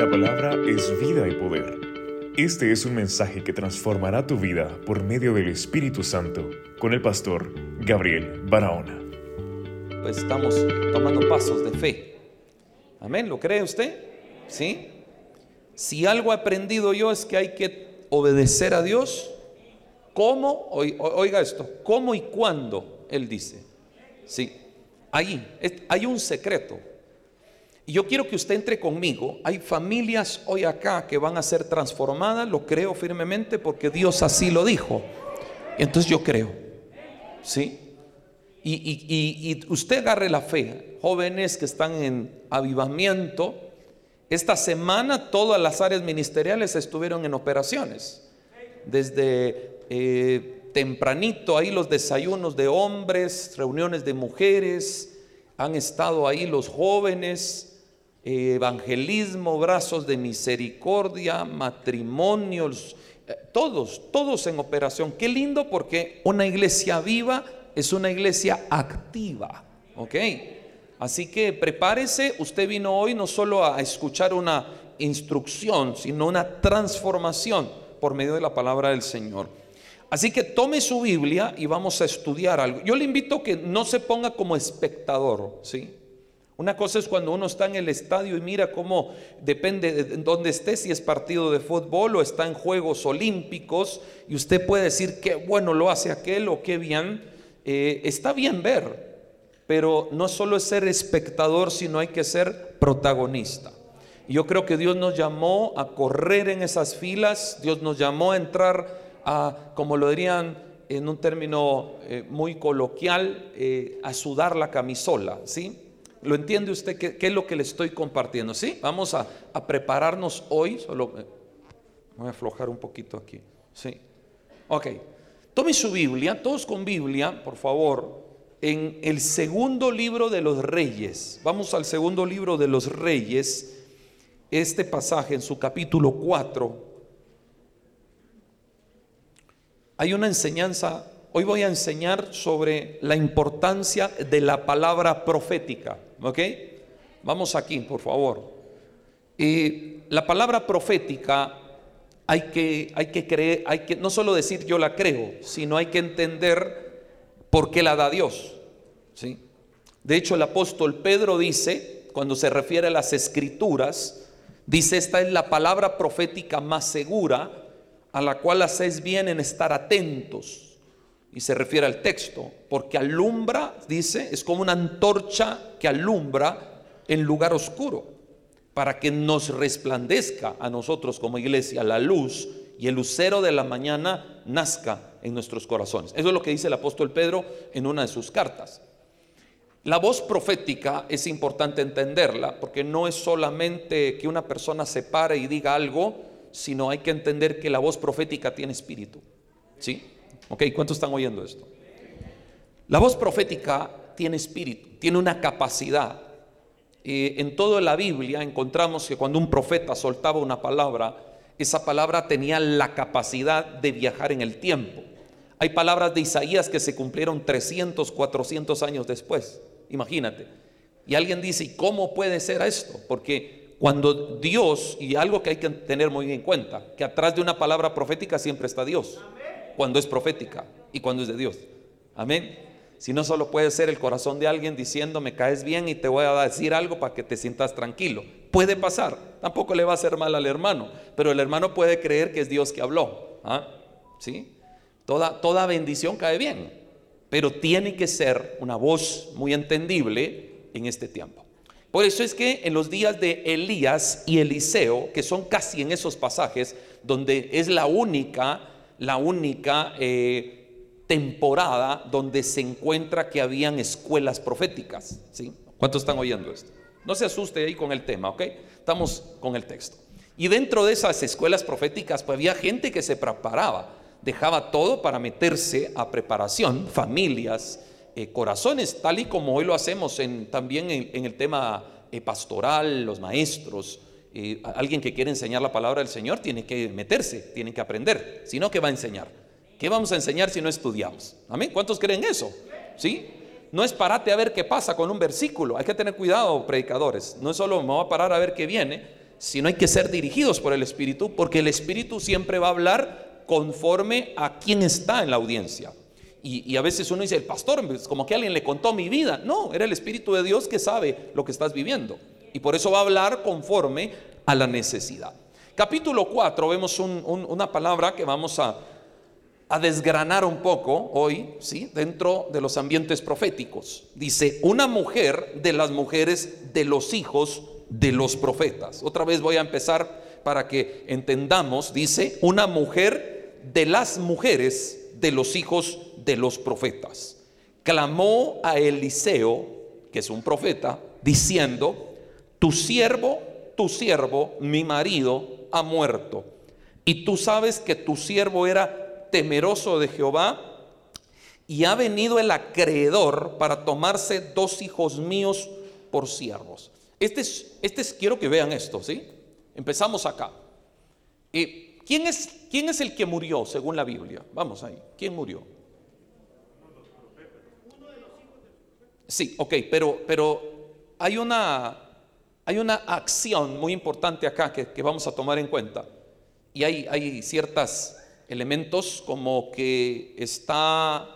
La palabra es vida y poder. Este es un mensaje que transformará tu vida por medio del Espíritu Santo con el pastor Gabriel Barahona. Pues estamos tomando pasos de fe. Amén, ¿lo cree usted? ¿Sí? Si algo he aprendido yo es que hay que obedecer a Dios. ¿Cómo? Oiga esto, ¿cómo y cuándo? Él dice. Sí, ahí hay un secreto. Yo quiero que usted entre conmigo. Hay familias hoy acá que van a ser transformadas, lo creo firmemente porque Dios así lo dijo. Entonces yo creo. ¿Sí? Y, usted agarre la fe. Jóvenes que están en avivamiento. Esta semana todas las áreas ministeriales estuvieron en operaciones. Desde eh, tempranito ahí los desayunos de hombres, reuniones de mujeres. Han estado ahí los jóvenes evangelismo, brazos de misericordia, matrimonios, eh, todos, todos en operación. Qué lindo porque una iglesia viva es una iglesia activa, ¿ok? Así que prepárese, usted vino hoy no solo a escuchar una instrucción, sino una transformación por medio de la palabra del Señor. Así que tome su Biblia y vamos a estudiar algo. Yo le invito a que no se ponga como espectador, ¿sí? Una cosa es cuando uno está en el estadio y mira cómo depende de dónde esté, si es partido de fútbol o está en Juegos Olímpicos, y usted puede decir qué bueno lo hace aquel o qué bien. Eh, está bien ver, pero no solo es ser espectador, sino hay que ser protagonista. Y yo creo que Dios nos llamó a correr en esas filas, Dios nos llamó a entrar a, como lo dirían en un término eh, muy coloquial, eh, a sudar la camisola, ¿sí? ¿Lo entiende usted qué, es lo que le estoy compartiendo? ¿Sí? Vamos a, prepararnos hoy. Solo eh, voy a aflojar un poquito aquí. Sí. Ok. Tome su Biblia, todos con Biblia, por favor, en el segundo libro de los reyes. Vamos al segundo libro de los reyes. Este pasaje en su capítulo 4. Hay una enseñanza Hoy voy a enseñar sobre la importancia de la palabra profética. ¿Ok? Vamos aquí, por favor. Y la palabra profética hay que, hay que creer, hay que no solo decir yo la creo, sino hay que entender por qué la da Dios. ¿sí? De hecho, el apóstol Pedro dice, cuando se refiere a las escrituras, dice, esta es la palabra profética más segura a la cual hacéis bien en estar atentos y se refiere al texto, porque alumbra, dice, es como una antorcha que alumbra en lugar oscuro, para que nos resplandezca a nosotros como iglesia la luz y el lucero de la mañana nazca en nuestros corazones. Eso es lo que dice el apóstol Pedro en una de sus cartas. La voz profética es importante entenderla, porque no es solamente que una persona se pare y diga algo, sino hay que entender que la voz profética tiene espíritu. ¿Sí? Ok, ¿cuántos están oyendo esto? La voz profética tiene espíritu, tiene una capacidad. en toda la Biblia encontramos que cuando un profeta soltaba una palabra, esa palabra tenía la capacidad de viajar en el tiempo. Hay palabras de Isaías que se cumplieron 300, 400 años después. Imagínate. Y alguien dice, ¿y cómo puede ser esto? Porque cuando Dios, y algo que hay que tener muy en cuenta, que atrás de una palabra profética siempre está Dios cuando es profética y cuando es de Dios. Amén. Si no solo puede ser el corazón de alguien diciendo me caes bien y te voy a decir algo para que te sientas tranquilo. Puede pasar. Tampoco le va a hacer mal al hermano, pero el hermano puede creer que es Dios que habló. ¿Ah? ¿Sí? Toda, toda bendición cae bien, pero tiene que ser una voz muy entendible en este tiempo. Por eso es que en los días de Elías y Eliseo, que son casi en esos pasajes donde es la única la única eh, temporada donde se encuentra que habían escuelas proféticas. ¿sí? ¿Cuántos están oyendo esto? No se asuste ahí con el tema, ¿ok? Estamos con el texto. Y dentro de esas escuelas proféticas, pues había gente que se preparaba, dejaba todo para meterse a preparación, familias, eh, corazones, tal y como hoy lo hacemos en, también en, el tema eh, pastoral, los maestros, alguien que quiere enseñar la palabra del Señor tiene que meterse, tiene que aprender, si no, ¿qué va a enseñar? ¿Qué vamos a enseñar si no estudiamos? Amén. ¿Cuántos creen eso? ¿Sí? No es parate a ver qué pasa con un versículo. Hay que tener cuidado, predicadores. No es solo me voy a parar a ver qué viene. sino hay que ser dirigidos por el Espíritu, porque el Espíritu siempre va a hablar conforme a quien está en la audiencia. Y, a veces uno dice, el pastor, como que alguien le contó mi vida. No, era el Espíritu de Dios que sabe lo que estás viviendo. Y por eso va a hablar conforme a la necesidad. Capítulo 4 vemos una palabra que vamos a, a desgranar un poco hoy, ¿sí? dentro de los ambientes proféticos. Dice, una mujer de las mujeres de los hijos de los profetas. Otra vez voy a empezar para que entendamos, dice, una mujer de las mujeres de los hijos de los profetas. Clamó a Eliseo, que es un profeta, diciendo, tu siervo, tu siervo, mi marido, ha muerto. Y tú sabes que tu siervo era temeroso de Jehová, y ha venido el acreedor para tomarse dos hijos míos por siervos. Este es, este es, quiero que vean esto, ¿sí? Empezamos acá. y ¿quién, es, ¿Quién es el que murió según la Biblia? Vamos ahí. ¿Quién murió? Sí, ok, pero, pero hay, una, hay una acción muy importante acá que, vamos a tomar en cuenta. Y hay, ciertas elementos como que está,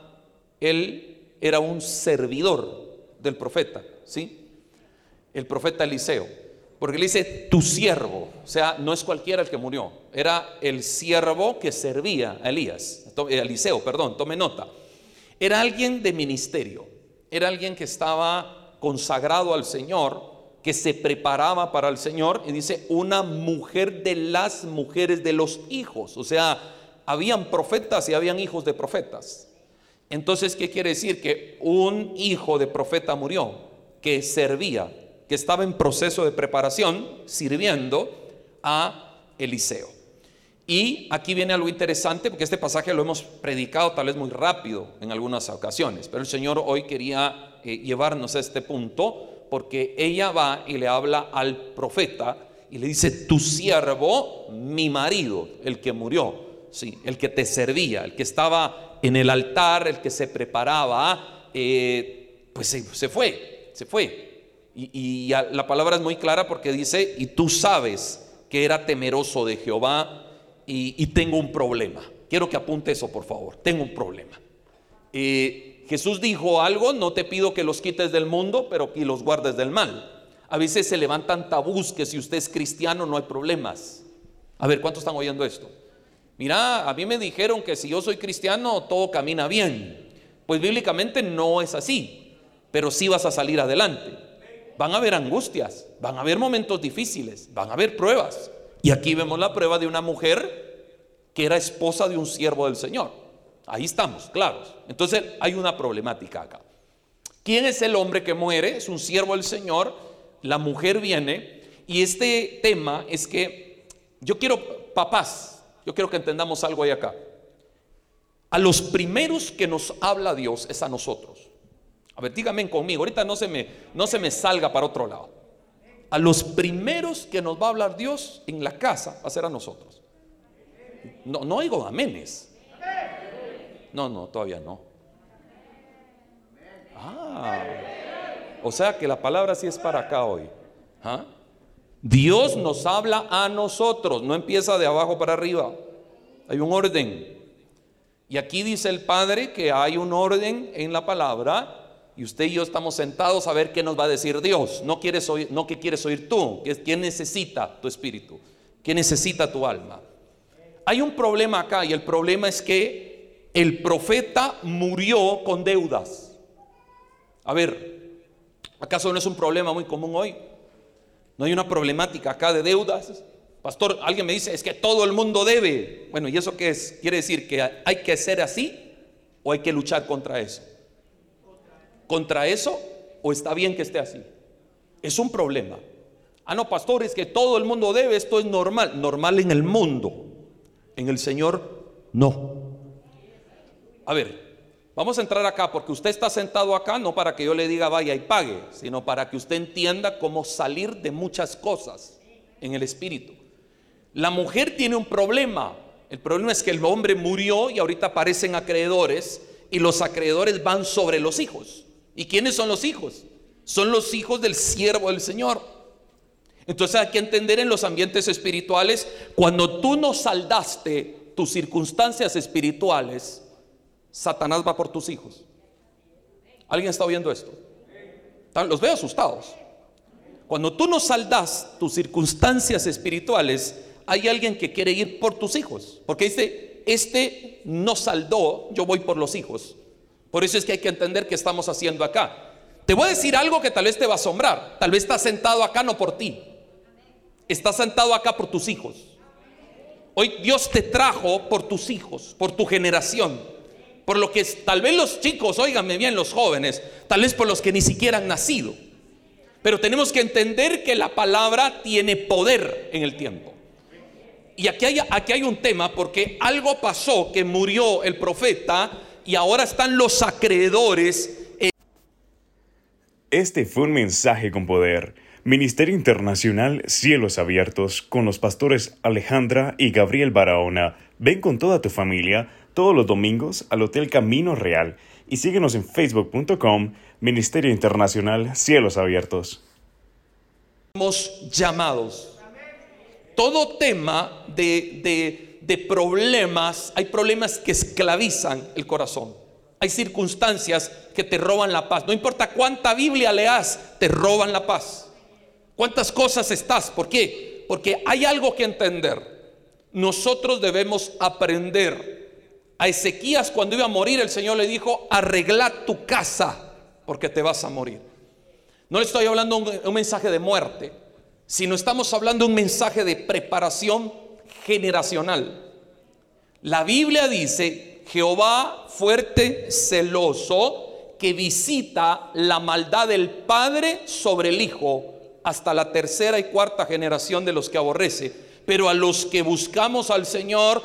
él era un servidor del profeta, ¿sí? El profeta Eliseo, porque le dice tu siervo, o sea, no es cualquiera el que murió, era el siervo que servía a Elías, eh, Eliseo, perdón, tome nota. Era alguien de ministerio, era alguien que estaba consagrado al Señor, que se preparaba para el Señor, y dice, una mujer de las mujeres de los hijos, o sea, habían profetas y habían hijos de profetas. Entonces, ¿qué quiere decir? Que un hijo de profeta murió, que servía, que estaba en proceso de preparación, sirviendo a Eliseo. Y aquí viene algo interesante, porque este pasaje lo hemos predicado tal vez muy rápido en algunas ocasiones, pero el Señor hoy quería eh, llevarnos a este punto, porque ella va y le habla al profeta y le dice, tu siervo, mi marido, el que murió, sí, el que te servía, el que estaba en el altar, el que se preparaba, eh, pues se, fue, se fue. Y, la palabra es muy clara porque dice, y tú sabes que era temeroso de Jehová y, tengo un problema. Quiero que apunte eso, por favor, tengo un problema. Eh, Jesús dijo algo, no te pido que los quites del mundo, pero que los guardes del mal. A veces se levantan tabús que si usted es cristiano no hay problemas. A ver, ¿cuántos están oyendo esto? Mira, a mí me dijeron que si yo soy cristiano todo camina bien. Pues bíblicamente no es así, pero sí vas a salir adelante. Van a haber angustias, van a haber momentos difíciles, van a haber pruebas. Y aquí vemos la prueba de una mujer que era esposa de un siervo del Señor. Ahí estamos, claros. Entonces hay una problemática acá. ¿Quién es el hombre que muere? Es un siervo del Señor. La mujer viene. Y este tema es que yo quiero, papás, yo quiero que entendamos algo ahí acá. A los primeros que nos habla Dios es a nosotros. A ver, díganme conmigo, ahorita no se me, no se me salga para otro lado. A los primeros que nos va a hablar Dios en la casa va a ser a nosotros. No, no oigo amenes. No, no, todavía no. Ah, o sea que la palabra sí es para acá hoy. ¿Ah? Dios nos habla a nosotros, no empieza de abajo para arriba. Hay un orden. Y aquí dice el Padre que hay un orden en la palabra y usted y yo estamos sentados a ver qué nos va a decir Dios. No quieres oír, no que quieres oír tú, ¿Quién necesita tu espíritu, ¿Quién necesita tu alma. Hay un problema acá y el problema es que el profeta murió con deudas. A ver, ¿acaso no es un problema muy común hoy? No hay una problemática acá de deudas. Pastor, alguien me dice, es que todo el mundo debe. Bueno, ¿y eso qué es? ¿Quiere decir que hay que ser así o hay que luchar contra eso? ¿Contra eso o está bien que esté así? Es un problema. Ah, no, pastor, es que todo el mundo debe, esto es normal. Normal en el mundo. En el Señor, no. A ver, Vamos a entrar acá porque usted está sentado acá no para que yo le diga vaya y pague, sino para que usted entienda cómo salir de muchas cosas en el espíritu. La mujer tiene un problema. El problema es que el hombre murió y ahorita aparecen acreedores y los acreedores van sobre los hijos. ¿Y quiénes son los hijos? Son los hijos del siervo del Señor. Entonces hay que entender en los ambientes espirituales, cuando tú no saldaste tus circunstancias espirituales, Satanás va por tus hijos. ¿Alguien está oyendo esto? Los veo asustados. Cuando tú no saldas tus circunstancias espirituales, hay alguien que quiere ir por tus hijos. Porque dice, este no saldó, yo voy por los hijos. Por eso es que hay que entender qué estamos haciendo acá. Te voy a decir algo que tal vez te va a asombrar. Tal vez estás sentado acá no por ti. Estás sentado acá por tus hijos. Hoy Dios te trajo por tus hijos, por tu generación. Por lo que tal vez los chicos, óiganme bien los jóvenes, tal vez por los que ni siquiera han nacido. Pero tenemos que entender que la palabra tiene poder en el tiempo. Y aquí hay, aquí hay un tema porque algo pasó que murió el profeta y ahora están los acreedores. Este fue un mensaje con poder. Ministerio Internacional Cielos Abiertos con los pastores Alejandra y Gabriel Barahona. Ven con toda tu familia todos los domingos al Hotel Camino Real y síguenos en facebook.com Ministerio Internacional Cielos Abiertos. Somos llamados. Todo tema de, de problemas, hay problemas que esclavizan el corazón. Hay circunstancias que te roban la paz. No importa cuánta Biblia leas, te roban la paz. ¿Cuántas cosas estás? ¿Por qué? Porque hay algo que entender. Nosotros debemos aprender. A Ezequías cuando iba a morir el Señor le dijo, arregla tu casa porque te vas a morir. No le estoy hablando un, un mensaje de muerte, sino estamos hablando un mensaje de preparación generacional. La Biblia dice, Jehová fuerte, celoso, que visita la maldad del Padre sobre el Hijo hasta la tercera y cuarta generación de los que aborrece. Pero a los que buscamos al Señor,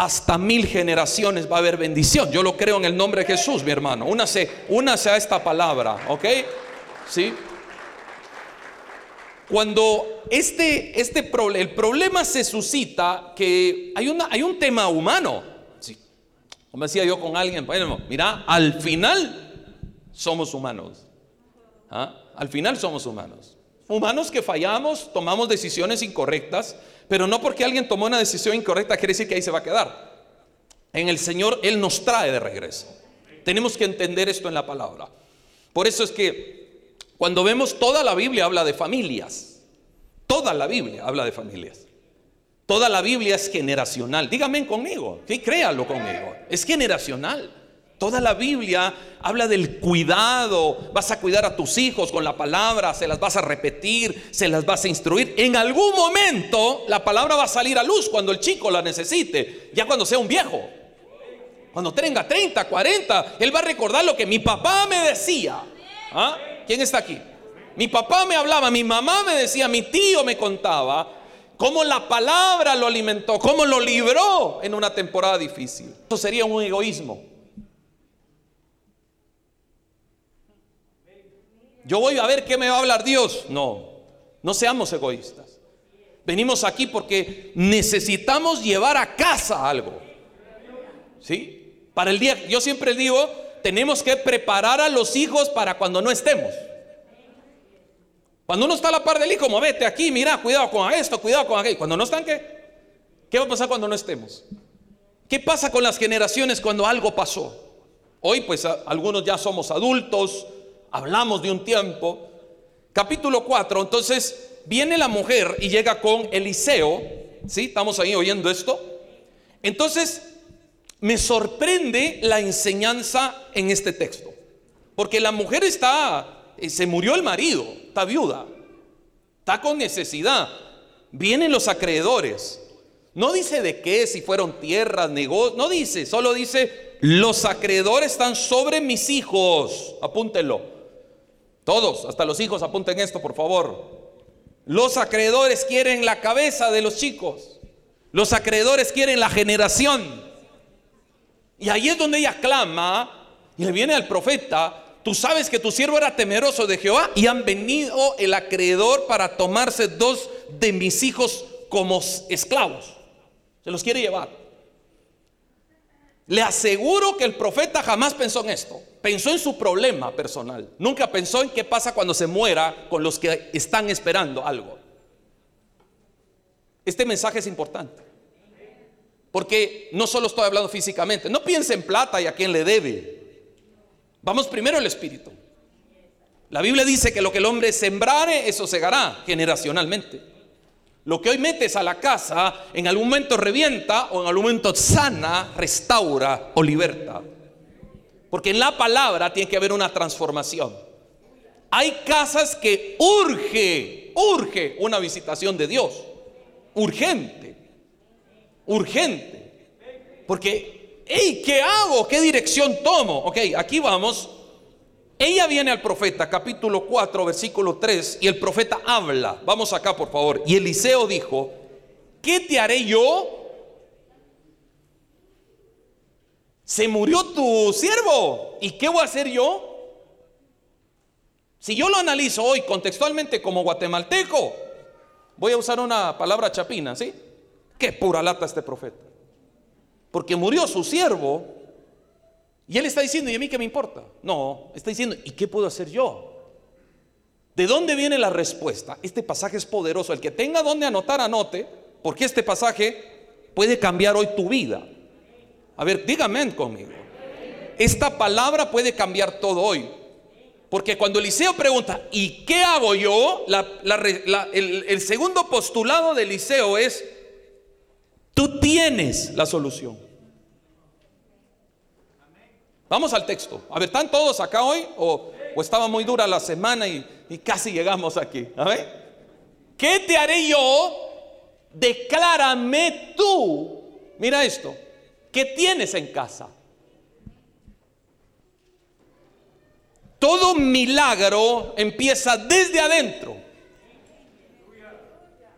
hasta mil generaciones va a haber bendición. Yo lo creo en el nombre de Jesús, mi hermano. Únase, únase a esta palabra, ¿ok? ¿Sí? Cuando este, este el problema se suscita que hay, una, hay un tema humano. Sí. Como decía yo con alguien, bueno, mira, al final somos humanos. ¿Ah? Al final somos humanos. Humanos que fallamos, tomamos decisiones incorrectas, pero no porque alguien tomó una decisión incorrecta quiere decir que ahí se va a quedar. En el Señor Él nos trae de regreso. Tenemos que entender esto en la palabra. Por eso es que cuando vemos toda la Biblia habla de familias. Toda la Biblia habla de familias. Toda la Biblia es generacional. Dígame conmigo, sí, créalo conmigo. Es generacional. Toda la Biblia habla del cuidado. Vas a cuidar a tus hijos con la palabra, se las vas a repetir, se las vas a instruir. En algún momento la palabra va a salir a luz cuando el chico la necesite, ya cuando sea un viejo. Cuando tenga 30, 40, él va a recordar lo que mi papá me decía. ¿Ah? ¿Quién está aquí? Mi papá me hablaba, mi mamá me decía, mi tío me contaba cómo la palabra lo alimentó, cómo lo libró en una temporada difícil. Eso sería un egoísmo. Yo voy a ver qué me va a hablar Dios. No, no seamos egoístas. Venimos aquí porque necesitamos llevar a casa algo. ¿Sí? Para el día, yo siempre digo, tenemos que preparar a los hijos para cuando no estemos. Cuando uno está a la par del hijo, movete aquí, mira, cuidado con esto, cuidado con aquello. Cuando no están, ¿qué? ¿Qué va a pasar cuando no estemos? ¿Qué pasa con las generaciones cuando algo pasó? Hoy pues algunos ya somos adultos, hablamos de un tiempo. Capítulo 4, entonces viene la mujer y llega con Eliseo, ¿sí? Estamos ahí oyendo esto. Entonces, me sorprende la enseñanza en este texto, porque la mujer está, eh, se murió el marido, está viuda, está con necesidad, vienen los acreedores. No dice de qué, si fueron tierras, negocios, no dice, solo dice, los acreedores están sobre mis hijos, apúntenlo. Todos, hasta los hijos, apunten esto, por favor. Los acreedores quieren la cabeza de los chicos. Los acreedores quieren la generación. Y ahí es donde ella clama y le viene al profeta, tú sabes que tu siervo era temeroso de Jehová y han venido el acreedor para tomarse dos de mis hijos como esclavos. Se los quiere llevar. Le aseguro que el profeta jamás pensó en esto. Pensó en su problema personal. Nunca pensó en qué pasa cuando se muera con los que están esperando algo. Este mensaje es importante. Porque no solo estoy hablando físicamente. No piense en plata y a quién le debe. Vamos primero el espíritu. La Biblia dice que lo que el hombre sembrare, eso segará generacionalmente. Lo que hoy metes a la casa, en algún momento revienta o en algún momento sana, restaura o liberta. Porque en la palabra tiene que haber una transformación. Hay casas que urge, urge una visitación de Dios. Urgente. Urgente. Porque, hey, ¿qué hago? ¿Qué dirección tomo? Ok, aquí vamos ella viene al profeta, capítulo 4, versículo 3, y el profeta habla. Vamos acá, por favor. Y Eliseo dijo, ¿qué te haré yo? Se murió tu siervo. ¿Y qué voy a hacer yo? Si yo lo analizo hoy contextualmente como guatemalteco, voy a usar una palabra chapina, ¿sí? Qué pura lata este profeta. Porque murió su siervo y él está diciendo, ¿y a mí qué me importa? No, está diciendo, ¿y qué puedo hacer yo? ¿De dónde viene la respuesta? Este pasaje es poderoso. El que tenga donde anotar, anote, porque este pasaje puede cambiar hoy tu vida. A ver, dígame conmigo. Esta palabra puede cambiar todo hoy. Porque cuando Eliseo pregunta, ¿y qué hago yo? el, el segundo postulado de Eliseo es, tú tienes la solución. Vamos al texto. A ver, ¿están todos acá hoy? ¿O, estaba muy dura la semana y, casi llegamos aquí? A ver. ¿Qué te haré yo? Declárame tú. Mira esto. ¿Qué tienes en casa? Todo milagro empieza desde adentro.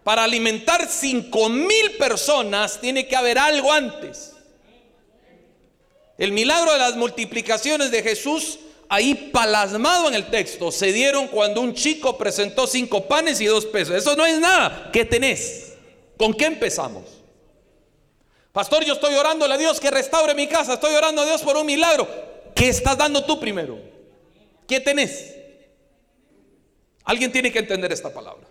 Para alimentar cinco mil personas tiene que haber algo antes. El milagro de las multiplicaciones de Jesús, ahí plasmado en el texto, se dieron cuando un chico presentó cinco panes y dos pesos. Eso no es nada. ¿Qué tenés? ¿Con qué empezamos? Pastor, yo estoy orando a Dios que restaure mi casa. Estoy orando a Dios por un milagro. ¿Qué estás dando tú primero? ¿Qué tenés? Alguien tiene que entender esta palabra.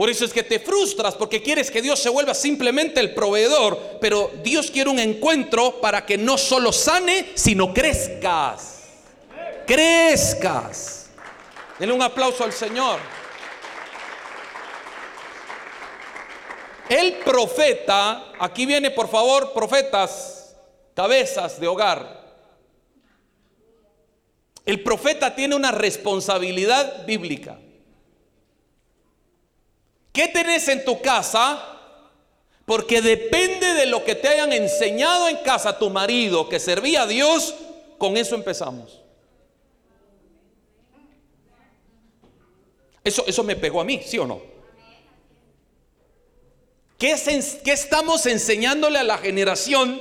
Por eso es que te frustras porque quieres que Dios se vuelva simplemente el proveedor, pero Dios quiere un encuentro para que no solo sane, sino crezcas. Crezcas. Denle un aplauso al Señor. El profeta, aquí viene por favor, profetas, cabezas de hogar. El profeta tiene una responsabilidad bíblica. ¿Qué tenés en tu casa? Porque depende de lo que te hayan enseñado en casa tu marido que servía a Dios, con eso empezamos. Eso, eso me pegó a mí, ¿sí o no? ¿Qué, ¿Qué estamos enseñándole a la generación?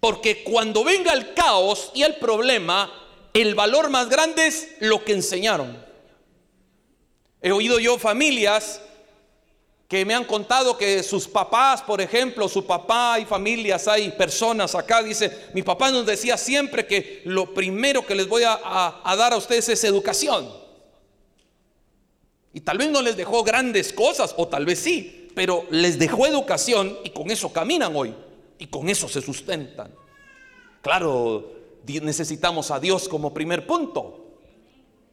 Porque cuando venga el caos y el problema, el valor más grande es lo que enseñaron. He oído yo familias que me han contado que sus papás, por ejemplo, su papá y familias, hay personas acá, dice, mi papá nos decía siempre que lo primero que les voy a, dar a ustedes es educación. Y tal vez no les dejó grandes cosas, o tal vez sí, pero les dejó educación y con eso caminan hoy, y con eso se sustentan. Claro, necesitamos a Dios como primer punto.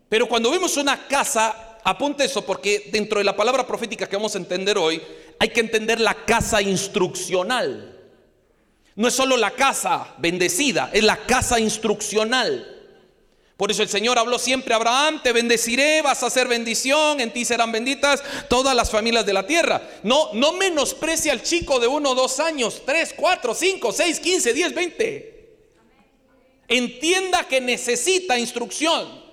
Pero cuando vemos una casa apunte eso porque dentro de la palabra profética que vamos a entender hoy, hay que entender la casa instruccional. No es solo la casa bendecida, es la casa instruccional. Por eso el Señor habló siempre a Abraham, te bendeciré, vas a hacer bendición, en ti serán benditas todas las familias de la tierra. No, no menosprecia al chico de uno, dos años, tres, cuatro, cinco, seis, quince, diez, veinte. Entienda que necesita instrucción.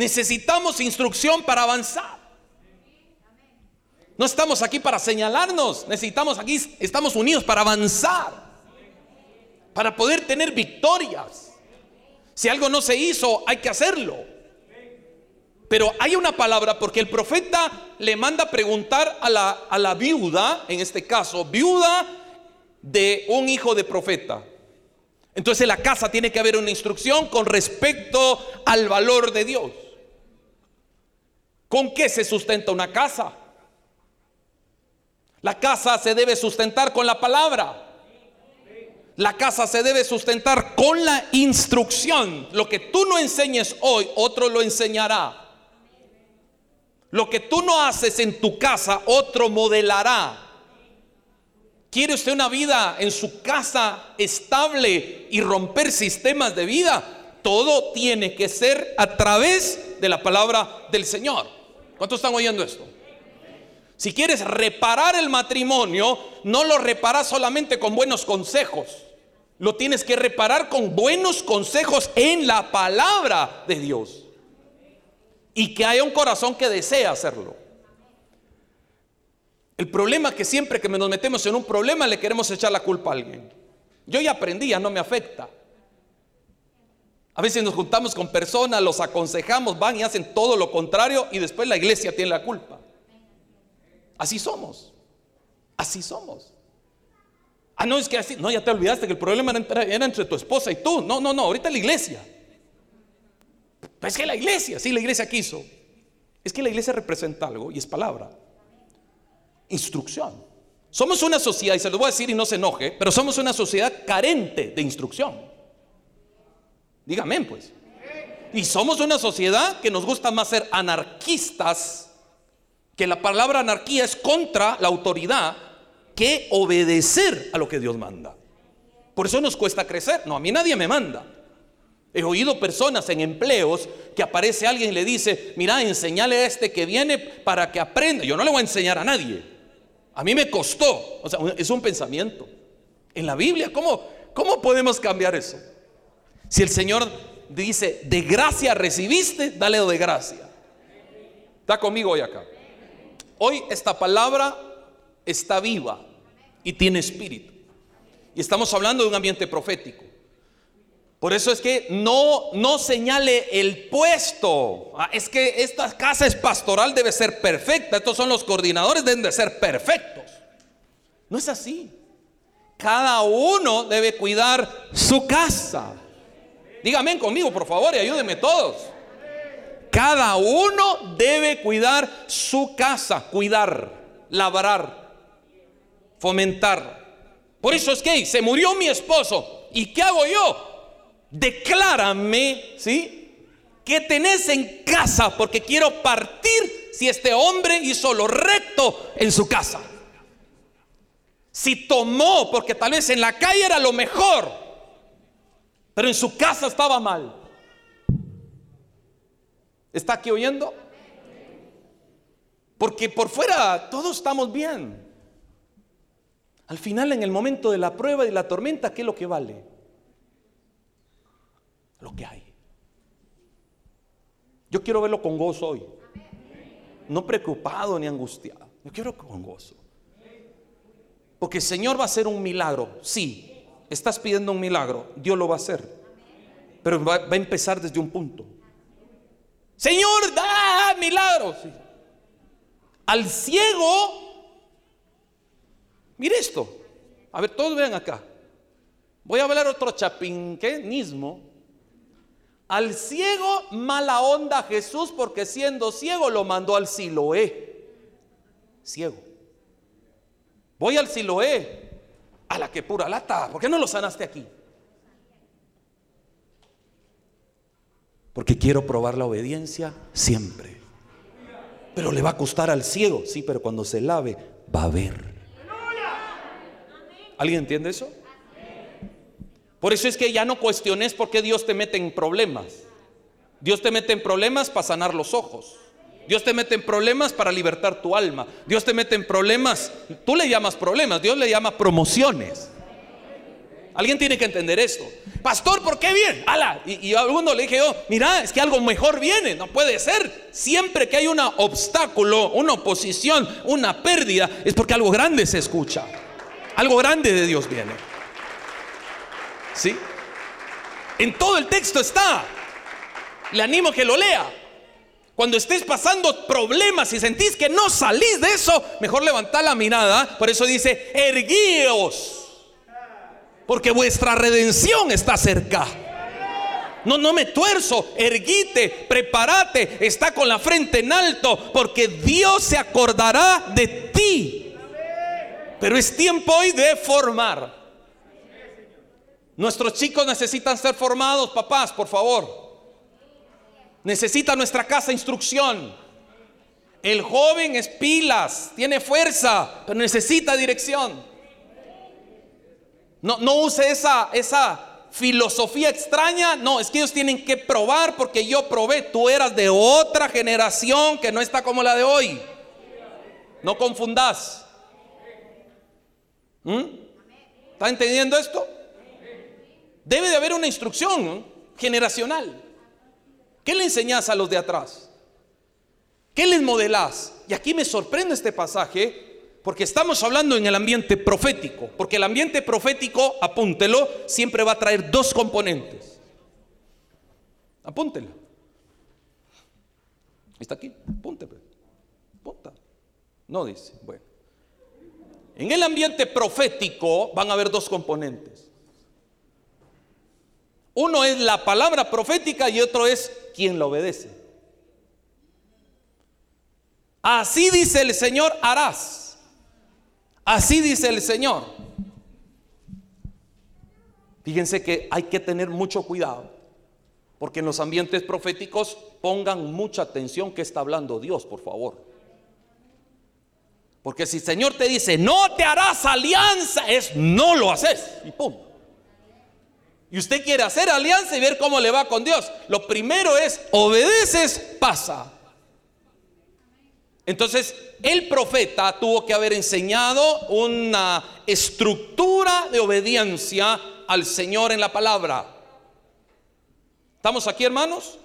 Necesitamos instrucción para avanzar. No estamos aquí para señalarnos, necesitamos aquí, estamos unidos para avanzar, para poder tener victorias. Si algo no se hizo, hay que hacerlo. Pero hay una palabra porque el profeta le manda preguntar a la, a la viuda, en este caso, viuda de un hijo de profeta. Entonces en la casa tiene que haber una instrucción con respecto al valor de Dios. ¿Con qué se sustenta una casa? La casa se debe sustentar con la palabra. La casa se debe sustentar con la instrucción. Lo que tú no enseñes hoy, otro lo enseñará. Lo que tú no haces en tu casa, otro modelará. ¿Quiere usted una vida en su casa estable y romper sistemas de vida? Todo tiene que ser a través de la palabra del Señor. ¿Cuántos están oyendo esto? Si quieres reparar el matrimonio, no lo reparas solamente con buenos consejos. Lo tienes que reparar con buenos consejos en la palabra de Dios. Y que haya un corazón que desea hacerlo. El problema es que siempre que nos metemos en un problema le queremos echar la culpa a alguien. Yo ya aprendí, ya no me afecta. A veces nos juntamos con personas, los aconsejamos, van y hacen todo lo contrario y después la iglesia tiene la culpa. Así somos. Así somos. Ah, no, es que así, no, ya te olvidaste que el problema era, entre tu esposa y tú. No, no, no, ahorita la iglesia. Pues es que la iglesia, sí, la iglesia quiso. Es que la iglesia representa algo y es palabra instrucción. Somos una sociedad, y se lo voy a decir y no se enoje, pero somos una sociedad carente de instrucción. Dígame pues. Y somos una sociedad que nos gusta más ser anarquistas, que la palabra anarquía es contra la autoridad, que obedecer a lo que Dios manda. Por eso nos cuesta crecer. No, a mí nadie me manda. He oído personas en empleos que aparece alguien y le dice, mira, enseñale a este que viene para que aprenda. Yo no le voy a enseñar a nadie. A mí me costó. O sea, es un pensamiento. En la Biblia, ¿cómo, cómo podemos cambiar eso? Si el Señor dice, de gracia recibiste, dale de gracia. Está conmigo hoy acá. Hoy esta palabra está viva y tiene espíritu. Y estamos hablando de un ambiente profético. Por eso es que no, no señale el puesto. Ah, es que esta casa es pastoral, debe ser perfecta. Estos son los coordinadores, deben de ser perfectos. No es así. Cada uno debe cuidar su casa. Dígame conmigo, por favor, y ayúdenme todos. Cada uno debe cuidar su casa, cuidar, labrar, fomentar. Por eso es que se murió mi esposo. ¿Y qué hago yo? declárame, ¿sí? ¿Qué tenés en casa? Porque quiero partir si este hombre hizo lo recto en su casa. Si tomó, porque tal vez en la calle era lo mejor, pero en su casa estaba mal. ¿Está aquí oyendo? Porque por fuera todos estamos bien. Al final, en el momento de la prueba y la tormenta, ¿qué es lo que vale? lo que hay. Yo quiero verlo con gozo hoy. No preocupado ni angustiado. Yo quiero con gozo. Porque el Señor va a hacer un milagro. Sí, estás pidiendo un milagro. Dios lo va a hacer. Pero va, a empezar desde un punto. Señor, da milagros. Al ciego, mire esto. A ver, todos vean acá. Voy a hablar otro chapinquenismo al ciego mala onda Jesús porque siendo ciego lo mandó al Siloé. Ciego. Voy al Siloé. A la que pura lata. ¿Por qué no lo sanaste aquí? Porque quiero probar la obediencia siempre. Pero le va a costar al ciego. Sí, pero cuando se lave va a ver. ¿Alguien entiende eso? Por eso es que ya no cuestiones por qué Dios te mete en problemas. Dios te mete en problemas para sanar los ojos. Dios te mete en problemas para libertar tu alma. Dios te mete en problemas. Tú le llamas problemas, Dios le llama promociones. Alguien tiene que entender esto. Pastor, ¿por qué bien? Ala. Y, a alguno le dije yo, mira, es que algo mejor viene. No puede ser. Siempre que hay un obstáculo, una oposición, una pérdida, es porque algo grande se escucha. Algo grande de Dios viene. ¿Sí? En todo el texto está. Le animo a que lo lea. Cuando estés pasando problemas y sentís que no salís de eso, mejor levantá la mirada. Por eso dice, erguíos. Porque vuestra redención está cerca. No, no me tuerzo, erguite, prepárate, está con la frente en alto, porque Dios se acordará de ti. Pero es tiempo hoy de formar. Nuestros chicos necesitan ser formados, papás, por favor. Necesita nuestra casa instrucción. El joven es pilas, tiene fuerza, pero necesita dirección. No, no use esa, esa filosofía extraña. No, es que ellos tienen que probar porque yo probé. Tú eras de otra generación que no está como la de hoy. No confundas. ¿Mm? ¿Está entendiendo esto? Debe de haber una instrucción generacional. ¿Qué le enseñas a los de atrás? ¿Qué les modelás? Y aquí me sorprende este pasaje porque estamos hablando en el ambiente profético, porque el ambiente profético, apúntelo, siempre va a traer dos componentes. Apúntelo. Está aquí, apúntelo. Punta. No dice, bueno. En el ambiente profético van a haber dos componentes. Uno es la palabra profética y otro es quien la obedece. Así dice el Señor, harás. Así dice el Señor. Fíjense que hay que tener mucho cuidado, porque en los ambientes proféticos pongan mucha atención que está hablando Dios, por favor. Porque si el Señor te dice, no te harás alianza, es no lo haces. Y punto. Y usted quiere hacer alianza y ver cómo le va con Dios. Lo primero es, obedeces, pasa. Entonces, el profeta tuvo que haber enseñado una estructura de obediencia al Señor en la palabra. ¿Estamos aquí, hermanos?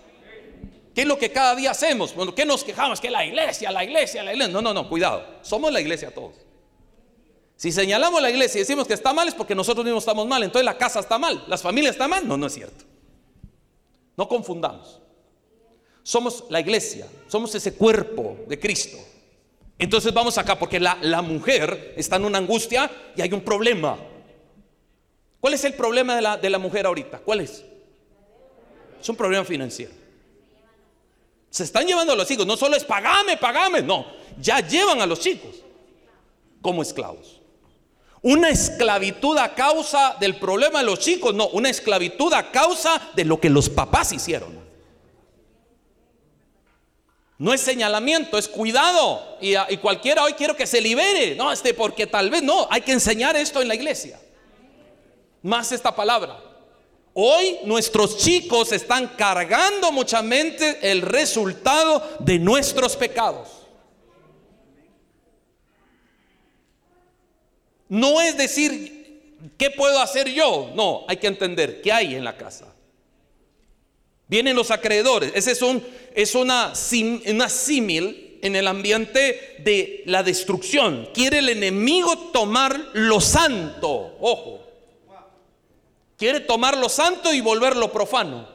¿Qué es lo que cada día hacemos? Bueno, ¿qué nos quejamos? Que la iglesia, la iglesia, la iglesia. No, no, no, cuidado. Somos la iglesia todos. Si señalamos la iglesia y decimos que está mal es porque nosotros mismos estamos mal, entonces la casa está mal, las familias están mal. No, no es cierto. No confundamos. Somos la iglesia, somos ese cuerpo de Cristo. Entonces vamos acá porque la, la mujer está en una angustia y hay un problema. ¿Cuál es el problema de la, de la mujer ahorita? ¿Cuál es? Es un problema financiero. Se están llevando a los hijos, no solo es pagame, pagame, no, ya llevan a los chicos como esclavos. Una esclavitud a causa del problema de los chicos, no, una esclavitud a causa de lo que los papás hicieron. No es señalamiento, es cuidado. Y, y, cualquiera hoy quiero que se libere. No, este, porque tal vez no, hay que enseñar esto en la iglesia. Más esta palabra. Hoy nuestros chicos están cargando muchamente el resultado de nuestros pecados. No es decir, ¿qué puedo hacer yo? No, hay que entender qué hay en la casa. Vienen los acreedores. Ese es, un, una, una símil en el ambiente de la destrucción. Quiere el enemigo tomar lo santo. Ojo. Quiere tomar lo santo y volverlo profano.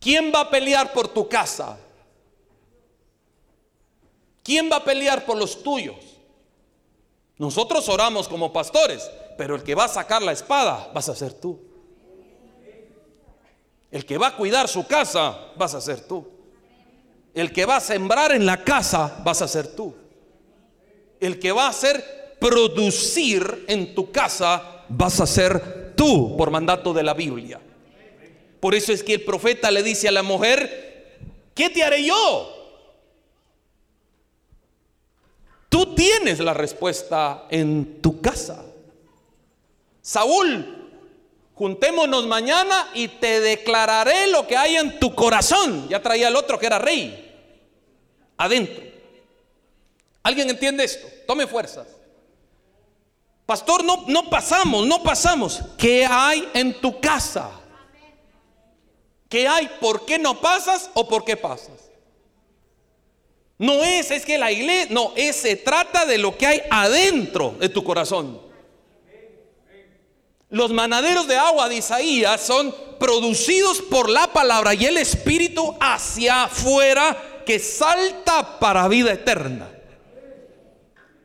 ¿Quién va a pelear por tu casa? ¿Quién va a pelear por los tuyos? Nosotros oramos como pastores, pero el que va a sacar la espada vas a ser tú. El que va a cuidar su casa vas a ser tú. El que va a sembrar en la casa vas a ser tú. El que va a hacer producir en tu casa vas a ser tú por mandato de la Biblia. Por eso es que el profeta le dice a la mujer, ¿qué te haré yo? Tú tienes la respuesta en tu casa. Saúl, juntémonos mañana y te declararé lo que hay en tu corazón. Ya traía el otro que era rey. Adentro. ¿Alguien entiende esto? Tome fuerzas. Pastor, no, no pasamos, no pasamos. ¿Qué hay en tu casa? ¿Qué hay? ¿Por qué no pasas o por qué pasas? No es, es que la iglesia, no, es, se trata de lo que hay adentro de tu corazón. Los manaderos de agua de Isaías son producidos por la palabra y el Espíritu hacia afuera que salta para vida eterna.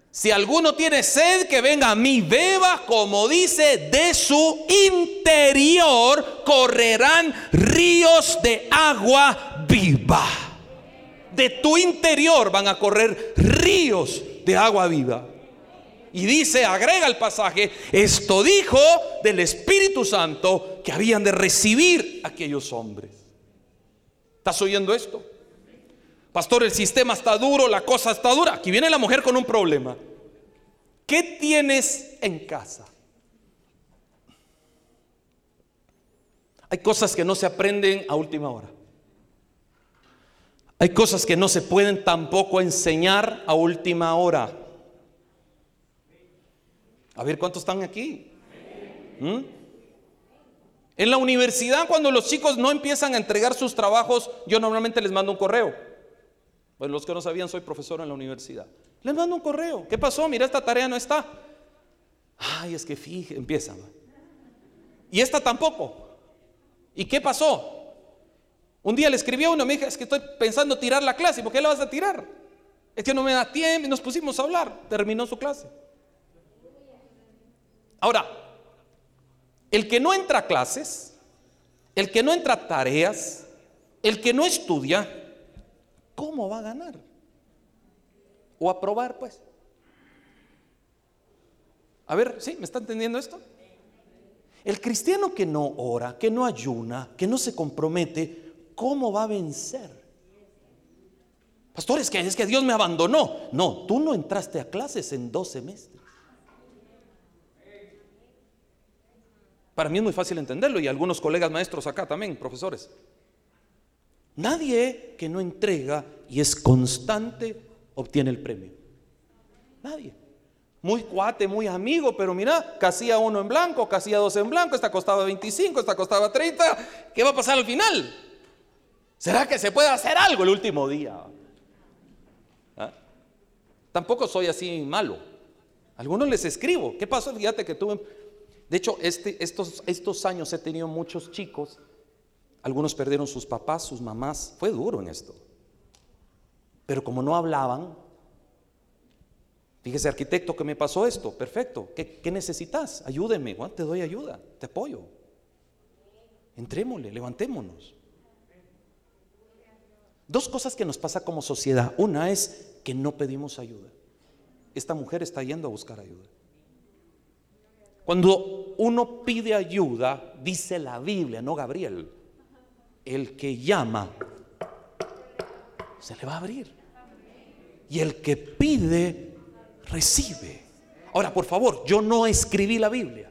Si alguno tiene sed, que venga a mí, beba, como dice, de su interior correrán ríos de agua viva. De tu interior van a correr ríos de agua viva. Y dice, agrega el pasaje, esto dijo del Espíritu Santo que habían de recibir aquellos hombres. ¿Estás oyendo esto? Pastor, el sistema está duro, la cosa está dura. Aquí viene la mujer con un problema. ¿Qué tienes en casa? Hay cosas que no se aprenden a última hora. Hay cosas que no se pueden tampoco enseñar a última hora. A ver, ¿cuántos están aquí? ¿Mm? En la universidad, cuando los chicos no empiezan a entregar sus trabajos, yo normalmente les mando un correo. Pues los que no sabían, soy profesor en la universidad. Les mando un correo. ¿Qué pasó? Mira, esta tarea no está. Ay, es que fije, empiezan. Y esta tampoco. ¿Y qué pasó? Un día le escribió a uno, me dijo, es que estoy pensando tirar la clase, ¿por qué la vas a tirar? Es que no me da tiempo, y nos pusimos a hablar, terminó su clase. Ahora, el que no entra a clases, el que no entra a tareas, el que no estudia, ¿cómo va a ganar? O a probar, pues. A ver, ¿sí? ¿Me está entendiendo esto? El cristiano que no ora, que no ayuna, que no se compromete, ¿cómo va a vencer? Pastor, es que, es que Dios me abandonó. No, tú no entraste a clases en dos semestres. Para mí es muy fácil entenderlo y algunos colegas maestros acá también, profesores. Nadie que no entrega y es constante obtiene el premio. Nadie. Muy cuate, muy amigo, pero mira, casi uno en blanco, casi dos en blanco, esta costaba 25, esta costaba 30. ¿Qué va a pasar al final? ¿Será que se puede hacer algo el último día? ¿Ah? Tampoco soy así malo. algunos les escribo. ¿Qué pasó? Fíjate que tuve... De hecho, este, estos, estos años he tenido muchos chicos. Algunos perdieron sus papás, sus mamás. Fue duro en esto. Pero como no hablaban, fíjese arquitecto que me pasó esto. Perfecto. ¿Qué, necesitas? Ayúdeme. te doy ayuda. Te apoyo. Entrémosle, levantémonos. Dos cosas que nos pasa como sociedad. Una es que no pedimos ayuda. Esta mujer está yendo a buscar ayuda. Cuando uno pide ayuda, dice la Biblia, no Gabriel, el que llama, se le va a abrir. Y el que pide, recibe. Ahora, por favor, yo no escribí la Biblia.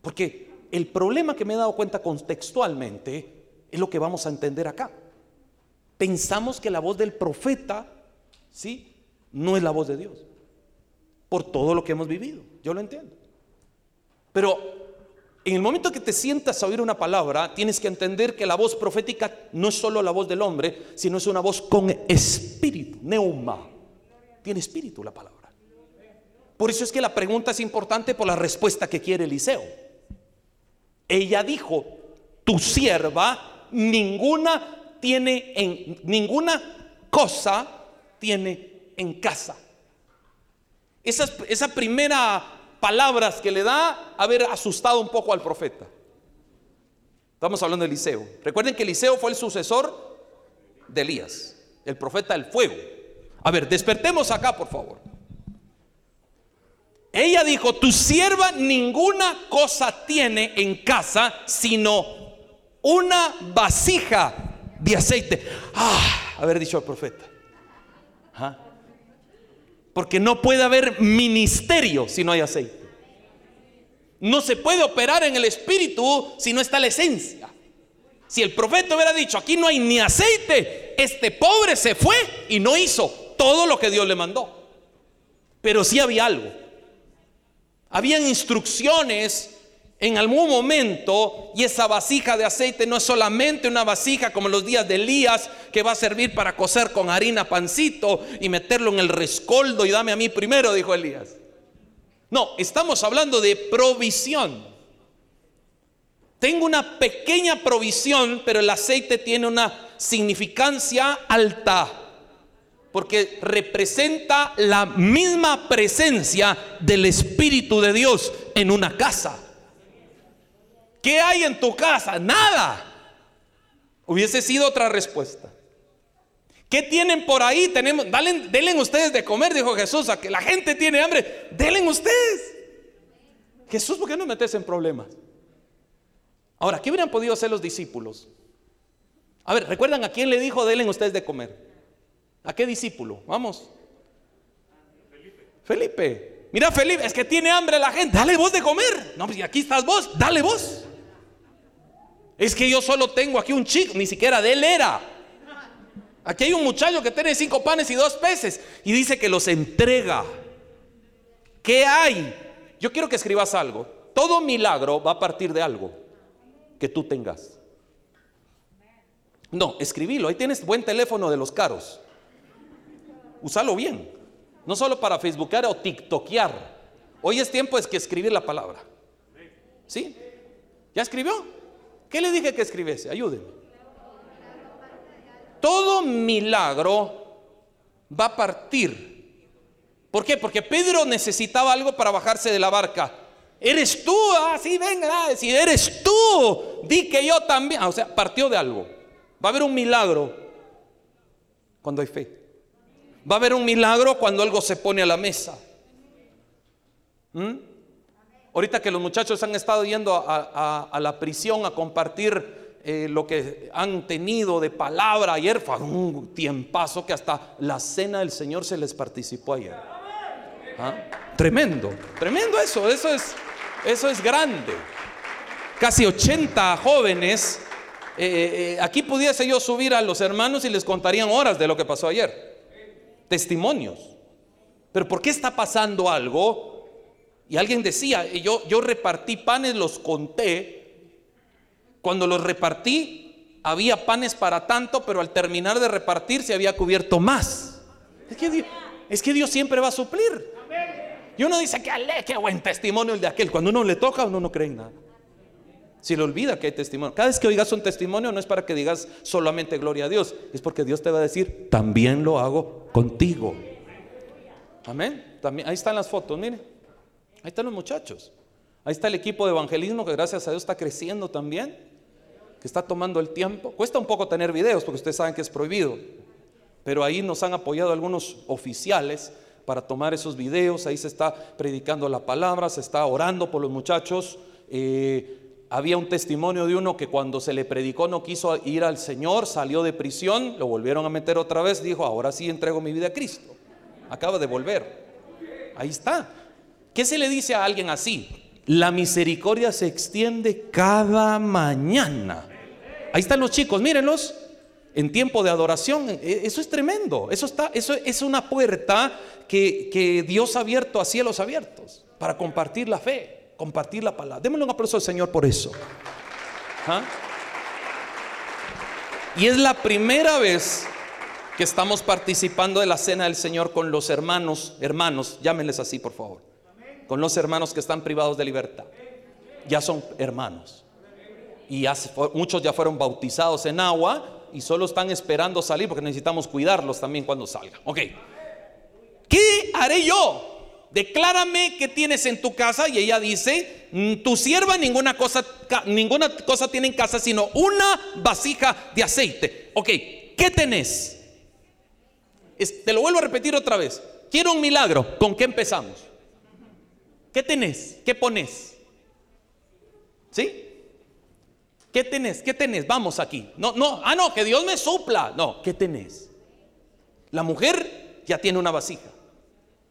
Porque el problema que me he dado cuenta contextualmente es lo que vamos a entender acá pensamos que la voz del profeta, ¿sí? No es la voz de Dios. Por todo lo que hemos vivido. Yo lo entiendo. Pero en el momento que te sientas a oír una palabra, tienes que entender que la voz profética no es solo la voz del hombre, sino es una voz con espíritu, neuma. Tiene espíritu la palabra. Por eso es que la pregunta es importante por la respuesta que quiere Eliseo. Ella dijo, tu sierva ninguna tiene en ninguna cosa tiene en casa. Esa, esa primera palabras que le da haber asustado un poco al profeta. Estamos hablando de Eliseo. Recuerden que Eliseo fue el sucesor de Elías, el profeta del fuego. A ver, despertemos acá, por favor. Ella dijo, tu sierva ninguna cosa tiene en casa, sino una vasija de aceite. Ah, haber dicho al profeta. Porque no puede haber ministerio si no hay aceite. No se puede operar en el espíritu si no está la esencia. Si el profeta hubiera dicho, aquí no hay ni aceite, este pobre se fue y no hizo todo lo que Dios le mandó. Pero sí había algo. Habían instrucciones en algún momento, y esa vasija de aceite no es solamente una vasija como los días de Elías, que va a servir para cocer con harina pancito y meterlo en el rescoldo y dame a mí primero, dijo Elías. No, estamos hablando de provisión. Tengo una pequeña provisión, pero el aceite tiene una significancia alta, porque representa la misma presencia del Espíritu de Dios en una casa. ¿Qué hay en tu casa? Nada. Hubiese sido otra respuesta. ¿Qué tienen por ahí? Tenemos, dalen, denle ustedes de comer, dijo Jesús, a que la gente tiene hambre, denle ustedes. Jesús, ¿por qué no metes en problemas? Ahora, ¿qué hubieran podido hacer los discípulos? A ver, ¿recuerdan a quién le dijo, denle ustedes de comer? ¿A qué discípulo? Vamos. Felipe. Felipe. Mira, Felipe, es que tiene hambre la gente, dale vos de comer. No, pues aquí estás vos, dale vos. Es que yo solo tengo aquí un chico, ni siquiera de él era. Aquí hay un muchacho que tiene cinco panes y dos peces y dice que los entrega. ¿Qué hay? Yo quiero que escribas algo. Todo milagro va a partir de algo que tú tengas. No, escribilo. Ahí tienes buen teléfono de los caros. Usalo bien. No solo para facebookear o tiktokear. Hoy es tiempo es que escribir la palabra. ¿Sí? ¿Ya escribió? ¿Qué le dije que escribiese? Ayúdenme todo milagro va a partir. ¿Por qué? Porque Pedro necesitaba algo para bajarse de la barca. Eres tú, así ah, venga, si eres tú, di que yo también. Ah, o sea, partió de algo. Va a haber un milagro cuando hay fe. Va a haber un milagro cuando algo se pone a la mesa. ¿Mm? Ahorita que los muchachos han estado yendo a la prisión a compartir eh, lo que han tenido de palabra ayer fue un tiempazo que hasta la cena del Señor se les participó ayer. ¿Ah? Tremendo, tremendo eso, eso es, eso es grande. Casi 80 jóvenes. Eh, eh, aquí pudiese yo subir a los hermanos y les contarían horas de lo que pasó ayer. Testimonios. Pero ¿por qué está pasando algo? Y alguien decía, yo, yo repartí panes, los conté, cuando los repartí, había panes para tanto, pero al terminar de repartir se había cubierto más. Es que Dios, siempre va a suplir. Y uno dice, que ale, qué buen testimonio el de aquel. Cuando uno le toca, uno no cree en nada. Si le olvida que hay testimonio. Cada vez que oigas un testimonio no es para que digas solamente gloria a Dios, es porque Dios te va a decir, también lo hago contigo. Amén. También, ahí están las fotos, miren. Ahí están los muchachos. Ahí está el equipo de evangelismo que gracias a Dios está creciendo también que está tomando el tiempo. Cuesta un poco tener videos porque ustedes saben que es prohibido, pero ahí nos han apoyado algunos oficiales para tomar esos videos, ahí se está predicando la palabra, se está orando por los muchachos. Eh, había un testimonio de uno que cuando se le predicó no quiso ir al Señor, salió de prisión, lo volvieron a meter otra vez, dijo, ahora sí entrego mi vida a Cristo. Acaba de volver. Ahí está. ¿Qué se le dice a alguien así? La misericordia se extiende cada mañana. Ahí están los chicos, mírenlos. En tiempo de adoración, e, eso es tremendo. Eso, está, eso es una puerta que, Dios ha abierto a cielos abiertos para compartir la fe, compartir la palabra. Démosle un aplauso al Señor por eso. ¿Ah? Y es la primera vez que estamos participando de la cena del Señor con los hermanos, hermanos, llámenles así por favor, con los hermanos que están privados de libertad. Ya son hermanos y muchos ya fueron bautizados en agua y solo están esperando salir porque necesitamos cuidarlos también cuando salgan. Ok. ¿Qué haré yo? Declárame qué tienes en tu casa y ella dice, mm, tu sierva ninguna cosa, ninguna cosa tiene en casa sino una vasija de aceite. Ok, ¿qué tenés? te lo vuelvo a repetir otra vez. Quiero un milagro. ¿Con qué empezamos? ¿Qué tenés? ¿Qué pones? ¿Sí? ¿Qué tenés? ¿Qué tenés? Vamos aquí. No, no, ah, no, que Dios me supla. No, ¿qué tenés? La mujer ya tiene una vasija.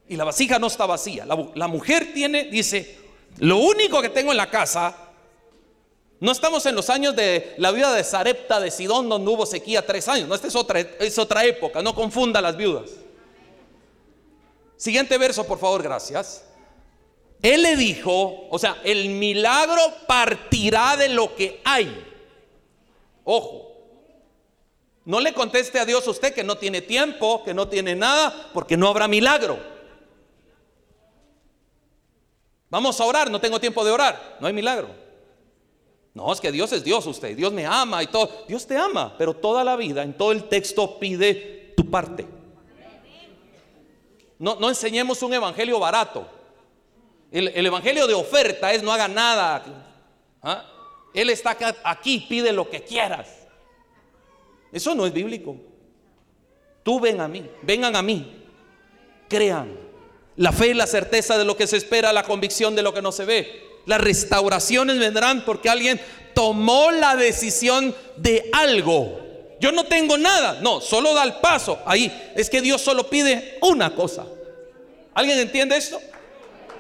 Y la vasija no está vacía. La, mujer tiene, dice, lo único que tengo en la casa, no estamos en los años de la vida de Sarepta de Sidón, donde hubo sequía tres años. No, esta es otra, es otra época. No confunda las viudas. Siguiente verso, por favor, gracias. Él le dijo, o sea, el milagro partirá de lo que hay. Ojo, no le conteste a Dios usted que no tiene tiempo, que no tiene nada, porque no habrá milagro. Vamos a orar, no tengo tiempo de orar, no hay milagro. No, es que Dios es Dios usted, Dios me ama y todo. Dios te ama, pero toda la vida, en todo el texto pide tu parte. No, no enseñemos un evangelio barato. El, evangelio de oferta es no haga nada. ¿Ah? Él está aquí, pide lo que quieras. Eso no es bíblico. Tú ven a mí, vengan a mí, crean. La fe y la certeza de lo que se espera, la convicción de lo que no se ve. Las restauraciones vendrán porque alguien tomó la decisión de algo. Yo no tengo nada, no, solo da el paso. Ahí es que Dios solo pide una cosa. ¿Alguien entiende esto?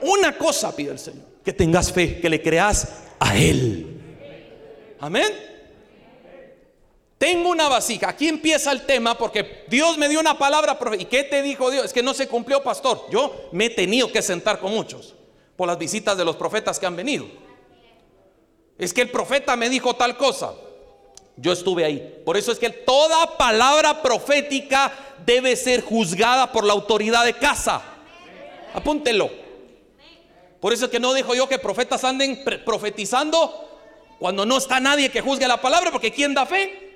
Una cosa pide el Señor, que tengas fe, que le creas a Él. Amén. Tengo una vasija. Aquí empieza el tema porque Dios me dio una palabra. ¿Y qué te dijo Dios? Es que no se cumplió, pastor. Yo me he tenido que sentar con muchos por las visitas de los profetas que han venido. Es que el profeta me dijo tal cosa. Yo estuve ahí. Por eso es que toda palabra profética debe ser juzgada por la autoridad de casa. Apúntelo. Por eso es que no dejo yo que profetas anden profetizando cuando no está nadie que juzgue la palabra, porque ¿quién da fe?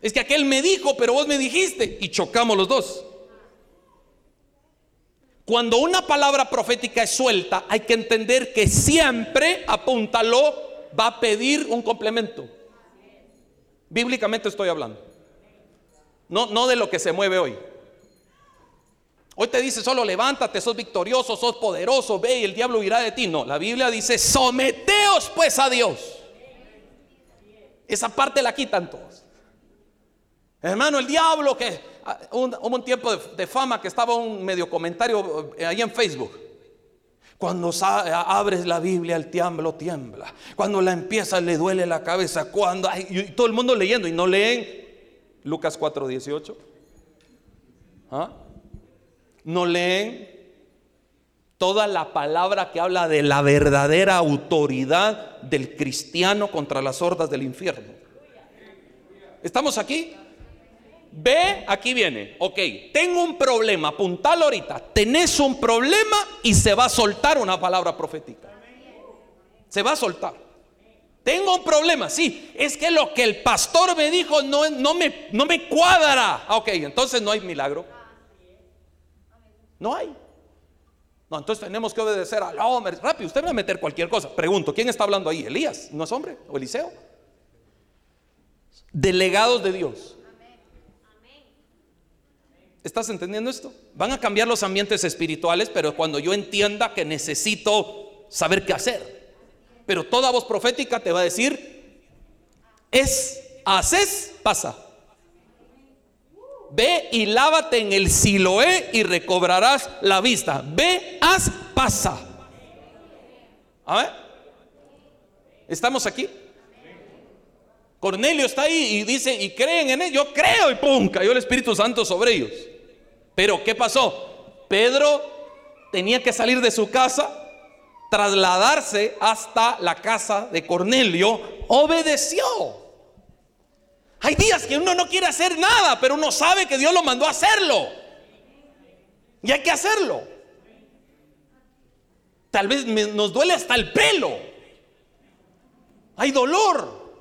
Es que aquel me dijo, pero vos me dijiste. Y chocamos los dos. Cuando una palabra profética es suelta, hay que entender que siempre, apúntalo, va a pedir un complemento. Bíblicamente estoy hablando. No, no de lo que se mueve hoy. Hoy te dice solo levántate, sos victorioso, sos poderoso, ve y el diablo irá de ti. No, la Biblia dice someteos pues a Dios. Esa parte la quitan todos. Hermano, el diablo que ah, hubo un, tiempo de, fama que estaba un medio comentario eh, ahí en Facebook. Cuando abres la Biblia, el tiemblo tiembla. Cuando la empiezas, le duele la cabeza. Cuando y todo el mundo leyendo y no leen Lucas 4:18. ¿Ah? No leen toda la palabra que habla de la verdadera autoridad del cristiano contra las hordas del infierno. ¿Estamos aquí? Ve, aquí viene. Ok, tengo un problema, apuntalo ahorita. Tenés un problema y se va a soltar una palabra profética. Se va a soltar. Tengo un problema, sí. Es que lo que el pastor me dijo no, no, me, no me cuadra. Ok, entonces no hay milagro. No hay. No, entonces tenemos que obedecer al hombre. Rápido, usted va a meter cualquier cosa. Pregunto, ¿quién está hablando ahí? ¿Elías? ¿No es hombre? ¿O Eliseo? Delegados de Dios. ¿Estás entendiendo esto? Van a cambiar los ambientes espirituales, pero cuando yo entienda que necesito saber qué hacer. Pero toda voz profética te va a decir, es, haces, pasa. Ve y lávate en el Siloé y recobrarás la vista. Ve, haz, pasa. A ver. ¿Estamos aquí? Cornelio está ahí y dice, y creen en él. Yo creo y pum, cayó el Espíritu Santo sobre ellos. Pero ¿qué pasó? Pedro tenía que salir de su casa, trasladarse hasta la casa de Cornelio, obedeció. Hay días que uno no quiere hacer nada, pero uno sabe que Dios lo mandó a hacerlo. Y hay que hacerlo. Tal vez nos duele hasta el pelo. Hay dolor,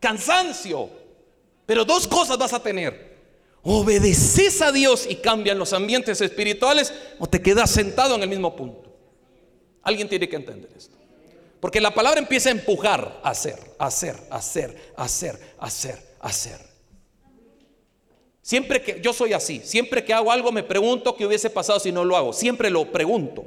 cansancio. Pero dos cosas vas a tener obedeces a Dios y cambian los ambientes espirituales o te quedas sentado en el mismo punto. Alguien tiene que entender esto. Porque la palabra empieza a empujar, a hacer, a hacer, a hacer, a hacer, a hacer, hacer. Siempre que yo soy así, siempre que hago algo me pregunto qué hubiese pasado si no lo hago. Siempre lo pregunto.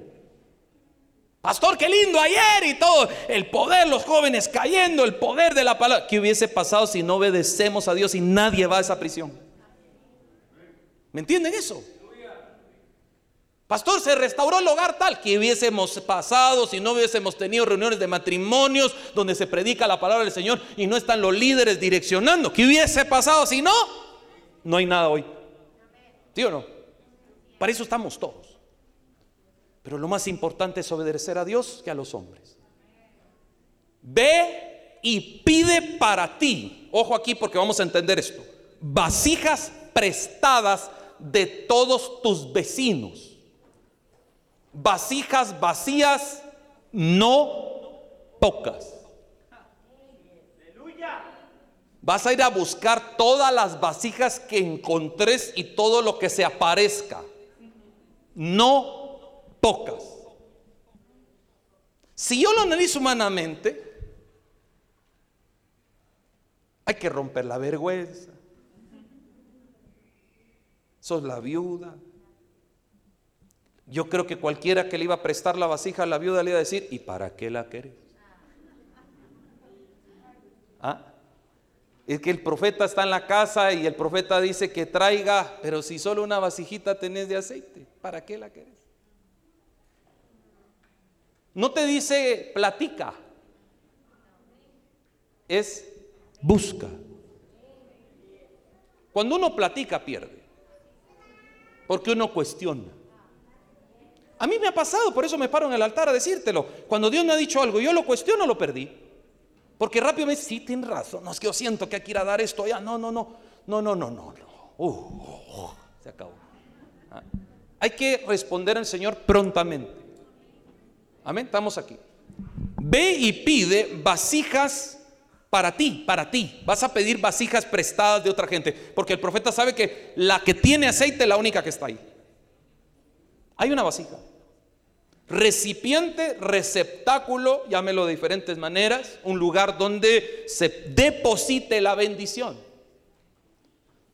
Pastor, qué lindo ayer y todo. El poder, los jóvenes cayendo, el poder de la palabra. ¿Qué hubiese pasado si no obedecemos a Dios y nadie va a esa prisión? ¿Me entienden eso? Pastor, se restauró el hogar tal que hubiésemos pasado si no hubiésemos tenido reuniones de matrimonios donde se predica la palabra del Señor y no están los líderes direccionando. ¿Qué hubiese pasado si no? No hay nada hoy. ¿Sí o no? Para eso estamos todos. Pero lo más importante es obedecer a Dios que a los hombres. Ve y pide para ti. Ojo aquí porque vamos a entender esto. Vasijas prestadas de todos tus vecinos. Vasijas vacías, no pocas. Vas a ir a buscar todas las vasijas que encontres y todo lo que se aparezca. No pocas. Si yo lo analizo humanamente, hay que romper la vergüenza. sos la viuda. Yo creo que cualquiera que le iba a prestar la vasija a la viuda le iba a decir, ¿y para qué la querés? ¿Ah? Es que el profeta está en la casa y el profeta dice que traiga, pero si solo una vasijita tenés de aceite, ¿para qué la querés? No te dice platica, es busca. Cuando uno platica pierde, porque uno cuestiona. A mí me ha pasado, por eso me paro en el altar a decírtelo. Cuando Dios me ha dicho algo yo lo cuestiono, lo perdí. Porque rápido me dice, sí, tienes razón, no es que yo siento que hay que ir a dar esto. No, no, no, no, no, no, no. Uh, se acabó. Ah. Hay que responder al Señor prontamente. Amén, estamos aquí. Ve y pide vasijas para ti, para ti. Vas a pedir vasijas prestadas de otra gente. Porque el profeta sabe que la que tiene aceite es la única que está ahí. Hay una vasija. Recipiente, receptáculo, llámelo de diferentes maneras, un lugar donde se deposite la bendición.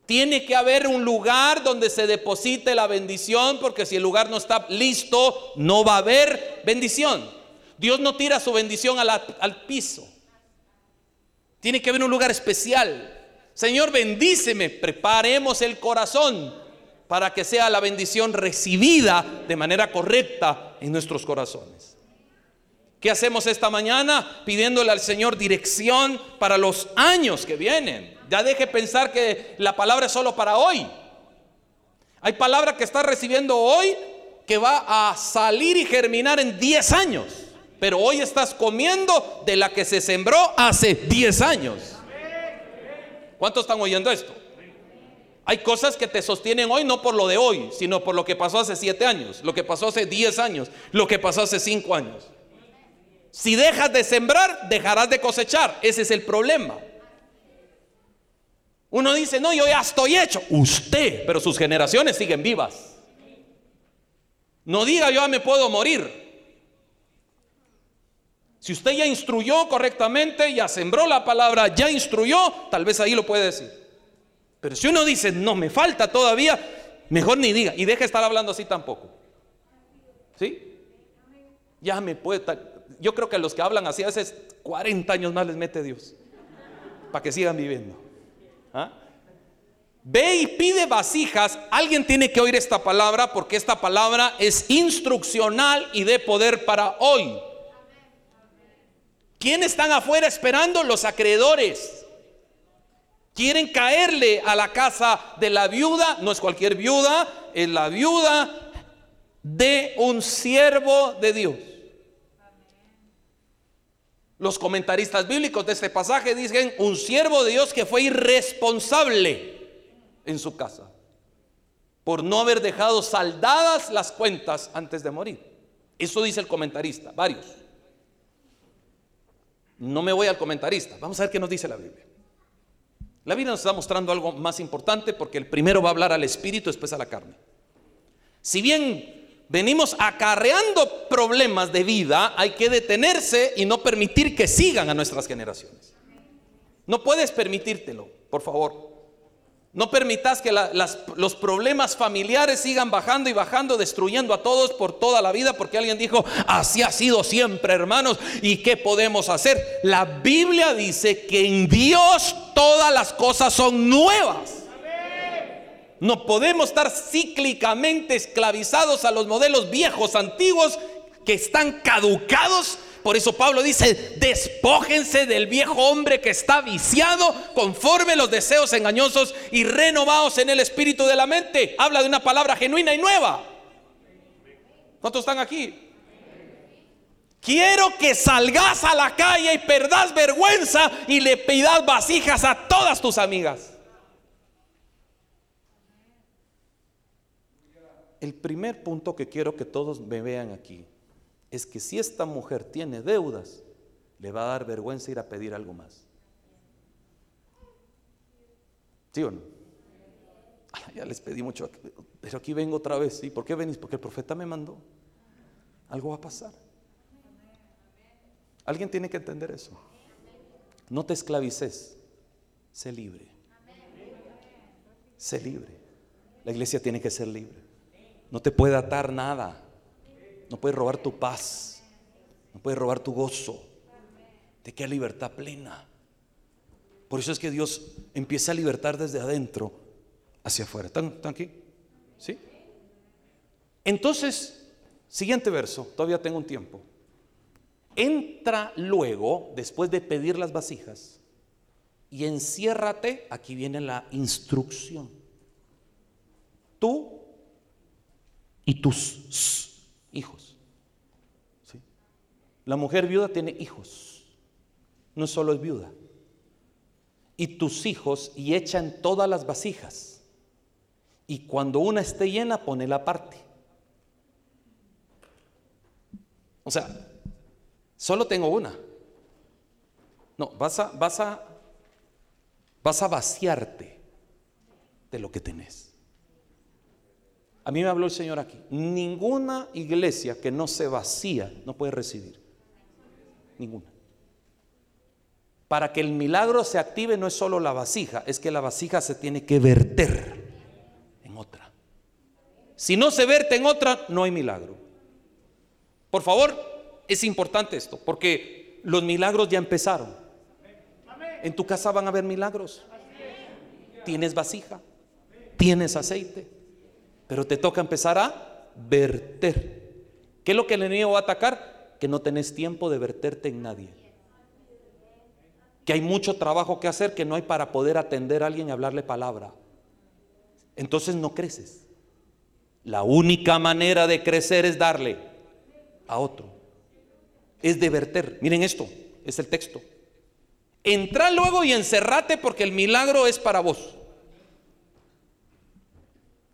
Tiene que haber un lugar donde se deposite la bendición, porque si el lugar no está listo, no va a haber bendición. Dios no tira su bendición al piso. Tiene que haber un lugar especial. Señor, bendíceme. Preparemos el corazón para que sea la bendición recibida de manera correcta en nuestros corazones. ¿Qué hacemos esta mañana? Pidiéndole al Señor dirección para los años que vienen. Ya deje pensar que la palabra es solo para hoy. Hay palabra que está recibiendo hoy que va a salir y germinar en 10 años. Pero hoy estás comiendo de la que se sembró hace 10 años. ¿Cuántos están oyendo esto? Hay cosas que te sostienen hoy no por lo de hoy, sino por lo que pasó hace 7 años, lo que pasó hace 10 años, lo que pasó hace 5 años. Si dejas de sembrar, dejarás de cosechar. Ese es el problema. Uno dice, no, yo ya estoy hecho. Usted, pero sus generaciones siguen vivas. No diga, yo ya me puedo morir. Si usted ya instruyó correctamente, ya sembró la palabra, ya instruyó, tal vez ahí lo puede decir. Pero si uno dice, no, me falta todavía, mejor ni diga. Y deje de estar hablando así tampoco. ¿Sí? Ya me puede. Yo creo que a los que hablan así a veces 40 años más les mete Dios. Para que sigan viviendo. ¿Ah? Ve y pide vasijas. Alguien tiene que oír esta palabra porque esta palabra es instruccional y de poder para hoy. ¿Quiénes están afuera esperando? Los acreedores. Quieren caerle a la casa de la viuda, no es cualquier viuda, es la viuda de un siervo de Dios. Los comentaristas bíblicos de este pasaje dicen un siervo de Dios que fue irresponsable en su casa por no haber dejado saldadas las cuentas antes de morir. Eso dice el comentarista, varios. No me voy al comentarista. Vamos a ver qué nos dice la Biblia. La Biblia nos está mostrando algo más importante porque el primero va a hablar al espíritu, después a la carne. Si bien venimos acarreando problemas de vida, hay que detenerse y no permitir que sigan a nuestras generaciones. No puedes permitírtelo, por favor. No permitas que los problemas familiares sigan bajando y bajando, destruyendo a todos por toda la vida, porque alguien dijo, así ha sido siempre, hermanos. ¿Y qué podemos hacer? La Biblia dice que en Dios todas las cosas son nuevas. No podemos estar cíclicamente esclavizados a los modelos viejos, antiguos, que están caducados por eso Pablo dice, despójense del viejo hombre que está viciado conforme los deseos engañosos y renovados en el espíritu de la mente. Habla de una palabra genuina y nueva. ¿Cuántos están aquí? Quiero que salgas a la calle y perdas vergüenza y le pidas vasijas a todas tus amigas. El primer punto que quiero que todos me vean aquí es que si esta mujer tiene deudas, le va a dar vergüenza ir a pedir algo más. ¿Sí o no? ya les pedí mucho, pero aquí vengo otra vez. ¿Y por qué venís? Porque el profeta me mandó. Algo va a pasar. Alguien tiene que entender eso. No te esclavices, sé libre. Sé libre. La iglesia tiene que ser libre. No te puede atar nada. No puede robar tu paz. No puede robar tu gozo. De que hay libertad plena. Por eso es que Dios empieza a libertar desde adentro hacia afuera. ¿Están, están aquí? ¿Sí? Entonces, siguiente verso, todavía tengo un tiempo. Entra luego, después de pedir las vasijas, y enciérrate, aquí viene la instrucción. Tú y tus hijos. ¿Sí? La mujer viuda tiene hijos, no solo es viuda. Y tus hijos y echan todas las vasijas. Y cuando una esté llena, pone la parte. O sea, solo tengo una. No, vas a, vas a, vas a vaciarte de lo que tenés. A mí me habló el Señor aquí. Ninguna iglesia que no se vacía no puede recibir. Ninguna. Para que el milagro se active no es solo la vasija, es que la vasija se tiene que verter en otra. Si no se verte en otra, no hay milagro. Por favor, es importante esto, porque los milagros ya empezaron. En tu casa van a haber milagros. Tienes vasija, tienes aceite, pero te toca empezar a verter. ¿Qué es lo que el enemigo va a atacar? Que no tenés tiempo de verterte en nadie. Que hay mucho trabajo que hacer que no hay para poder atender a alguien y hablarle palabra. Entonces no creces. La única manera de crecer es darle a otro. Es de verter. Miren esto, es el texto. Entra luego y encerrate porque el milagro es para vos.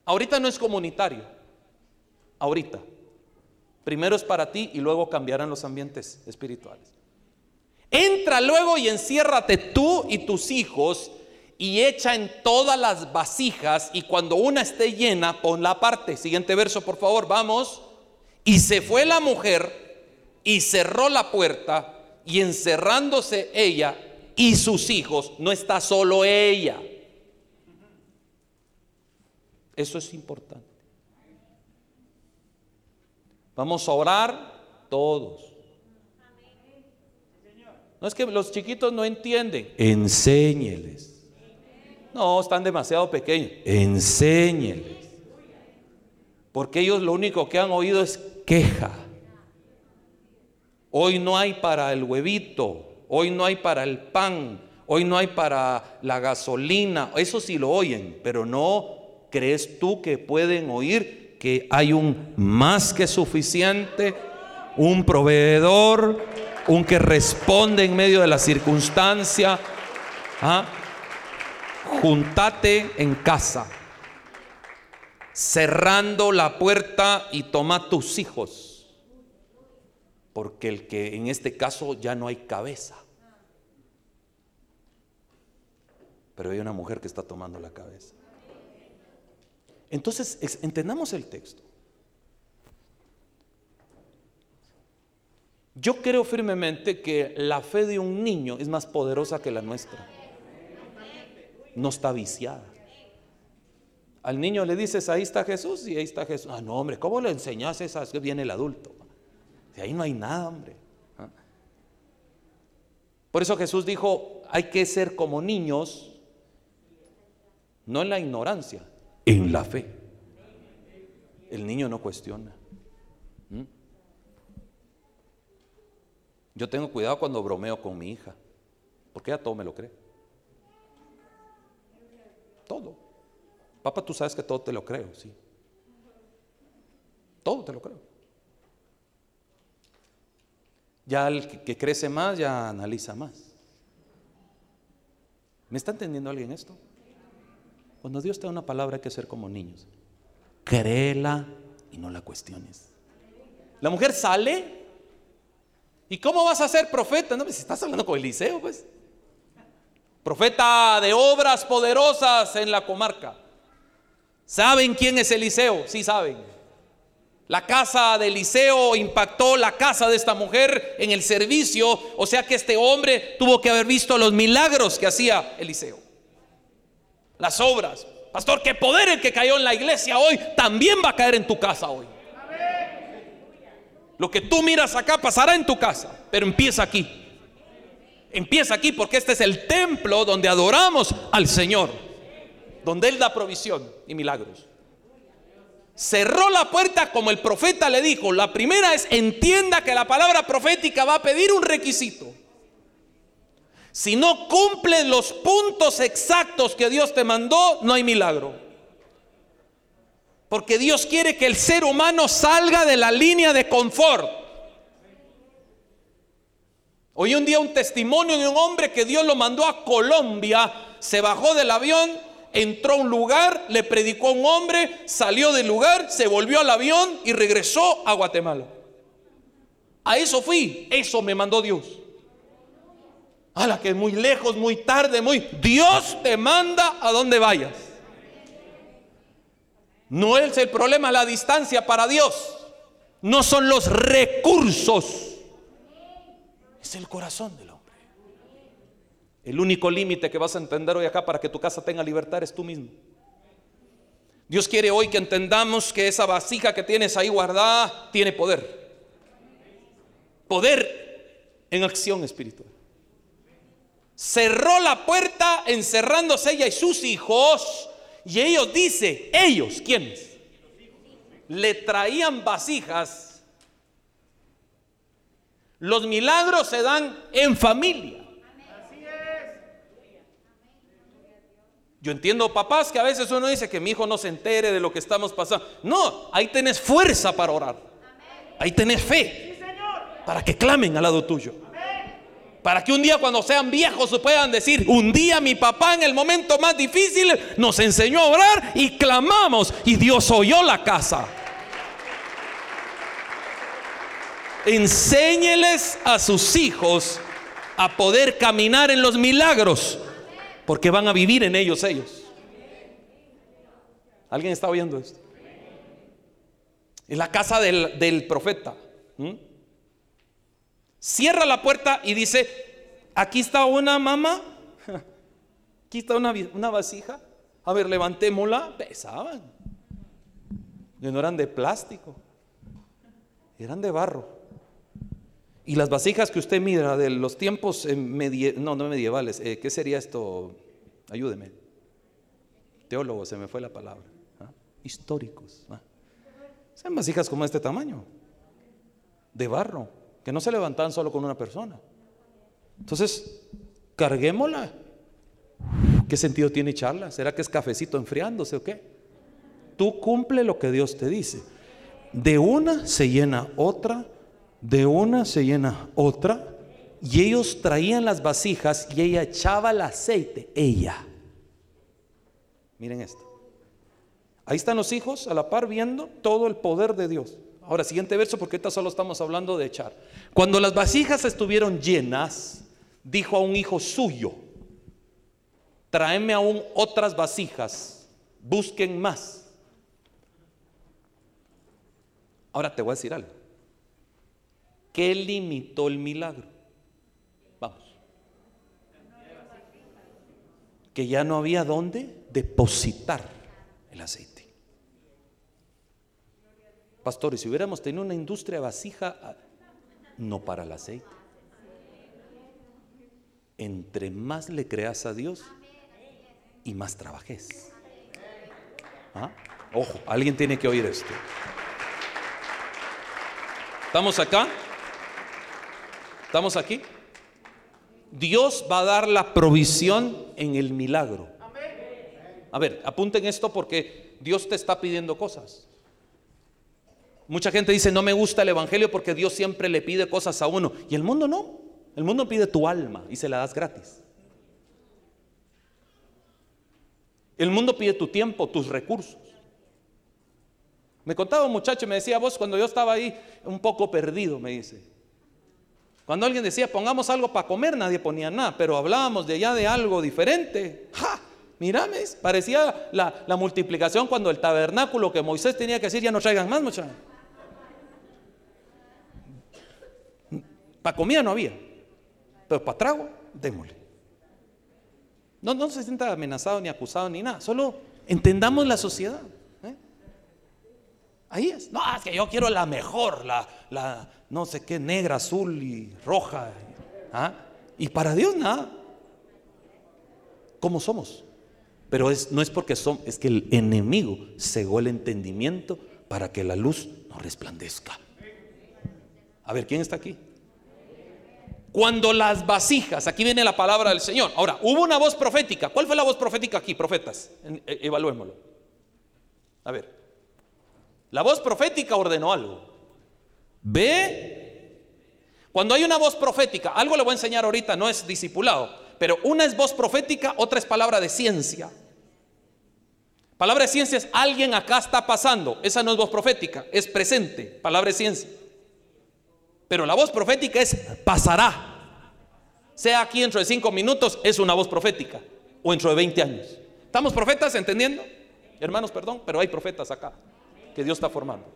Ahorita no es comunitario. Ahorita. Primero es para ti y luego cambiarán los ambientes espirituales. Entra luego y enciérrate tú y tus hijos y echa en todas las vasijas y cuando una esté llena, ponla aparte. Siguiente verso, por favor, vamos. Y se fue la mujer y cerró la puerta y encerrándose ella y sus hijos, no está solo ella. Eso es importante. Vamos a orar todos. No es que los chiquitos no entienden. Enséñeles. No, están demasiado pequeños. Enséñeles. Porque ellos lo único que han oído es queja. Hoy no hay para el huevito, hoy no hay para el pan, hoy no hay para la gasolina. Eso sí lo oyen, pero no crees tú que pueden oír que hay un más que suficiente, un proveedor, un que responde en medio de la circunstancia. ¿Ah? Juntate en casa cerrando la puerta y toma tus hijos. Porque el que en este caso ya no hay cabeza. Pero hay una mujer que está tomando la cabeza. Entonces, entendamos el texto. Yo creo firmemente que la fe de un niño es más poderosa que la nuestra. No está viciada. Al niño le dices, ahí está Jesús y ahí está Jesús. Ah, no, hombre, ¿cómo le enseñas esas que viene el adulto? De ahí no hay nada, hombre. ¿Ah? Por eso Jesús dijo, hay que ser como niños, no en la ignorancia, en la fe. El niño no cuestiona. ¿Mm? Yo tengo cuidado cuando bromeo con mi hija, porque ella todo me lo cree. Todo. Papá, tú sabes que todo te lo creo, sí. Todo te lo creo. Ya el que crece más, ya analiza más. ¿Me está entendiendo alguien esto? Cuando Dios te da una palabra hay que ser como niños. Créela y no la cuestiones. La mujer sale. ¿Y cómo vas a ser profeta? No, pues, estás hablando con Eliseo, pues. Profeta de obras poderosas en la comarca. ¿Saben quién es Eliseo? Sí saben. La casa de Eliseo impactó la casa de esta mujer en el servicio, o sea que este hombre tuvo que haber visto los milagros que hacía Eliseo. Las obras. Pastor, qué poder el que cayó en la iglesia hoy también va a caer en tu casa hoy. Lo que tú miras acá pasará en tu casa, pero empieza aquí. Empieza aquí porque este es el templo donde adoramos al Señor, donde Él da provisión y milagros. Cerró la puerta como el profeta le dijo. La primera es, entienda que la palabra profética va a pedir un requisito. Si no cumplen los puntos exactos que Dios te mandó, no hay milagro. Porque Dios quiere que el ser humano salga de la línea de confort. Hoy un día un testimonio de un hombre que Dios lo mandó a Colombia, se bajó del avión, entró a un lugar, le predicó a un hombre, salió del lugar, se volvió al avión y regresó a Guatemala. A eso fui, eso me mandó Dios. A la que es muy lejos, muy tarde, muy... Dios te manda a donde vayas. No es el problema la distancia para Dios. No son los recursos. Es el corazón del hombre. El único límite que vas a entender hoy acá para que tu casa tenga libertad es tú mismo. Dios quiere hoy que entendamos que esa vasija que tienes ahí guardada tiene poder. Poder en acción espiritual. Cerró la puerta encerrándose ella y sus hijos. Y ellos dice, ellos, ¿quiénes? Le traían vasijas. Los milagros se dan en familia. Yo entiendo, papás, que a veces uno dice que mi hijo no se entere de lo que estamos pasando. No, ahí tenés fuerza para orar. Ahí tenés fe. Para que clamen al lado tuyo. Para que un día cuando sean viejos puedan decir, un día mi papá en el momento más difícil nos enseñó a orar y clamamos y Dios oyó la casa. Enséñeles a sus hijos a poder caminar en los milagros porque van a vivir en ellos ellos. ¿Alguien está oyendo esto? En la casa del, profeta. Cierra la puerta y dice, aquí está una mamá, aquí está una, una vasija. A ver, levantémosla. Pesaban. no eran de plástico, eran de barro. Y las vasijas que usted mira de los tiempos eh, no, no medievales, eh, ¿qué sería esto? Ayúdeme. Teólogo, se me fue la palabra. ¿ah? Históricos. ¿ah? Son vasijas como este tamaño, de barro, que no se levantan solo con una persona. Entonces, carguémosla. ¿Qué sentido tiene echarla? ¿Será que es cafecito enfriándose o qué? Tú cumple lo que Dios te dice. De una se llena otra de una se llena otra y ellos traían las vasijas y ella echaba el aceite, ella. Miren esto. Ahí están los hijos a la par viendo todo el poder de Dios. Ahora, siguiente verso, porque ahorita solo estamos hablando de echar. Cuando las vasijas estuvieron llenas, dijo a un hijo suyo, tráeme aún otras vasijas, busquen más. Ahora te voy a decir algo. ¿Qué limitó el milagro? Vamos. Que ya no había dónde depositar el aceite. Pastores, si hubiéramos tenido una industria vasija, ah, no para el aceite. Entre más le creas a Dios y más trabajes. ¿Ah? Ojo, alguien tiene que oír esto. ¿Estamos acá? ¿Estamos aquí? Dios va a dar la provisión en el milagro. A ver, apunten esto porque Dios te está pidiendo cosas. Mucha gente dice, no me gusta el Evangelio porque Dios siempre le pide cosas a uno. Y el mundo no. El mundo pide tu alma y se la das gratis. El mundo pide tu tiempo, tus recursos. Me contaba un muchacho y me decía, vos cuando yo estaba ahí un poco perdido, me dice, cuando alguien decía, pongamos algo para comer, nadie ponía nada, pero hablábamos de allá de algo diferente. ¡Ja! Mírame, parecía la, multiplicación cuando el tabernáculo que Moisés tenía que decir, ya no traigan más, muchachos. Para comida no había, pero para trago, démosle. No, no se sienta amenazado ni acusado ni nada, solo Entendamos la sociedad. ¿eh? Ahí es. No, es que yo quiero la mejor, la, la no sé qué, negra, azul y roja. ¿ah? Y para Dios nada. ¿Cómo somos? Pero es, no es porque son, es que el enemigo cegó el entendimiento para que la luz no resplandezca. A ver, ¿quién está aquí? Cuando las vasijas, aquí viene la palabra del Señor. Ahora, hubo una voz profética. ¿Cuál fue la voz profética aquí, profetas? E, evaluémoslo. A ver. La voz profética ordenó algo. Ve. Cuando hay una voz profética, algo le voy a enseñar ahorita, no es discipulado, pero una es voz profética, otra es palabra de ciencia. Palabra de ciencia es alguien acá está pasando. Esa no es voz profética, es presente. Palabra de ciencia. Pero la voz profética es pasará. Sea aquí dentro de cinco minutos, es una voz profética. O dentro de 20 años. ¿Estamos profetas entendiendo? Hermanos, perdón, pero hay profetas acá que Dios está formando.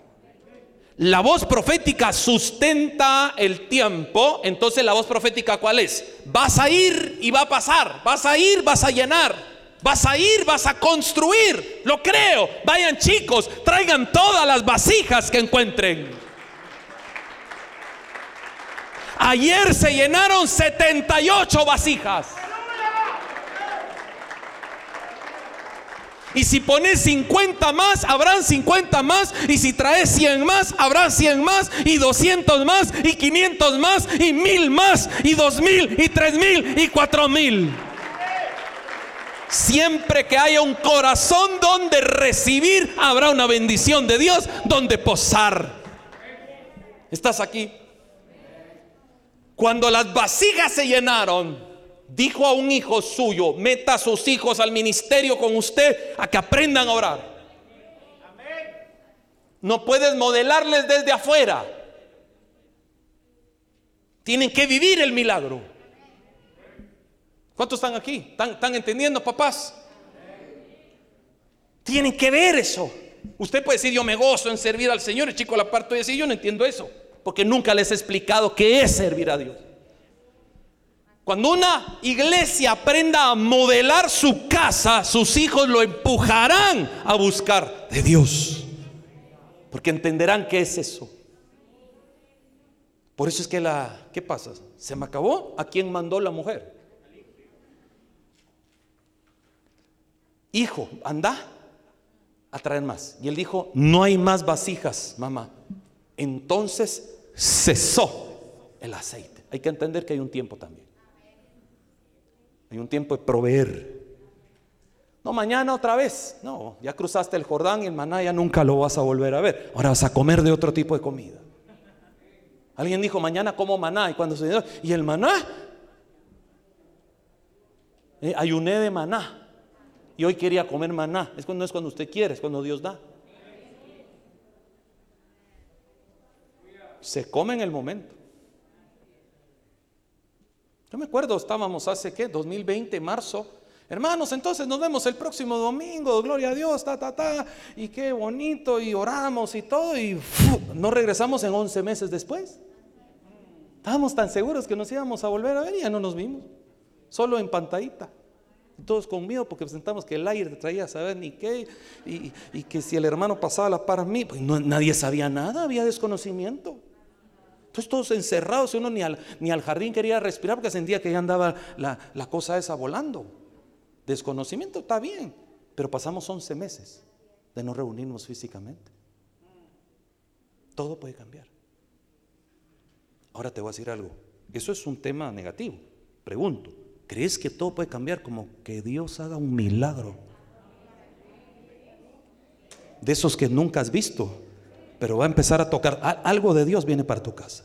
La voz profética sustenta el tiempo. Entonces la voz profética ¿cuál es? Vas a ir y va a pasar. Vas a ir, vas a llenar. Vas a ir, vas a construir. Lo creo. Vayan chicos, traigan todas las vasijas que encuentren. Ayer se llenaron 78 vasijas. Y si pones 50 más, habrán 50 más. Y si traes 100 más, habrán 100 más. Y 200 más. Y 500 más. Y 1000 más. Y 2000. Y 3000. Y 4000. Siempre que haya un corazón donde recibir, habrá una bendición de Dios donde posar. ¿Estás aquí? Cuando las vasijas se llenaron, dijo a un hijo suyo, meta a sus hijos al ministerio con usted a que aprendan a orar. No puedes modelarles desde afuera. Tienen que vivir el milagro. ¿Cuántos están aquí? ¿Están, entendiendo, papás? Tienen que ver eso. Usted puede decir, yo me gozo en servir al Señor. El chico la parte y decir, yo no entiendo eso porque nunca les he explicado qué es servir a Dios. Cuando una iglesia aprenda a modelar su casa, sus hijos lo empujarán a buscar de Dios. Porque entenderán qué es eso. Por eso es que la, ¿qué pasa? ¿Se me acabó? ¿A quién mandó la mujer? Hijo, anda a traer más. Y él dijo, no hay más vasijas, mamá. Entonces cesó el aceite. Hay que entender que hay un tiempo también. Hay un tiempo de proveer. No, mañana otra vez. No, ya cruzaste el Jordán y el maná ya nunca lo vas a volver a ver. Ahora vas a comer de otro tipo de comida. Alguien dijo, mañana como maná. Y cuando se dio, ¿y el maná? Eh, ayuné de maná. Y hoy quería comer maná. Cuando es cuando usted quiere, es cuando Dios da. Se come en el momento. Yo me acuerdo, estábamos hace qué, 2020, marzo. Hermanos, entonces nos vemos el próximo domingo, gloria a Dios, ta, ta, ta, y qué bonito, y oramos y todo, y no regresamos en 11 meses después. Estábamos tan seguros que nos íbamos a volver a ver y ya no nos vimos, solo en pantallita. Todos con miedo porque presentamos que el aire traía a saber ni qué, y, que si el hermano pasaba la par a mí, pues nadie sabía nada, había desconocimiento. Entonces todos encerrados, uno ni al, ni al jardín quería respirar porque sentía que ya andaba la, la cosa esa volando. Desconocimiento está bien, pero pasamos 11 meses de no reunirnos físicamente. Todo puede cambiar. Ahora te voy a decir algo. Eso es un tema negativo. Pregunto, ¿crees que todo puede cambiar como que Dios haga un milagro? De esos que nunca has visto, pero va a empezar a tocar. Algo de Dios viene para tu casa.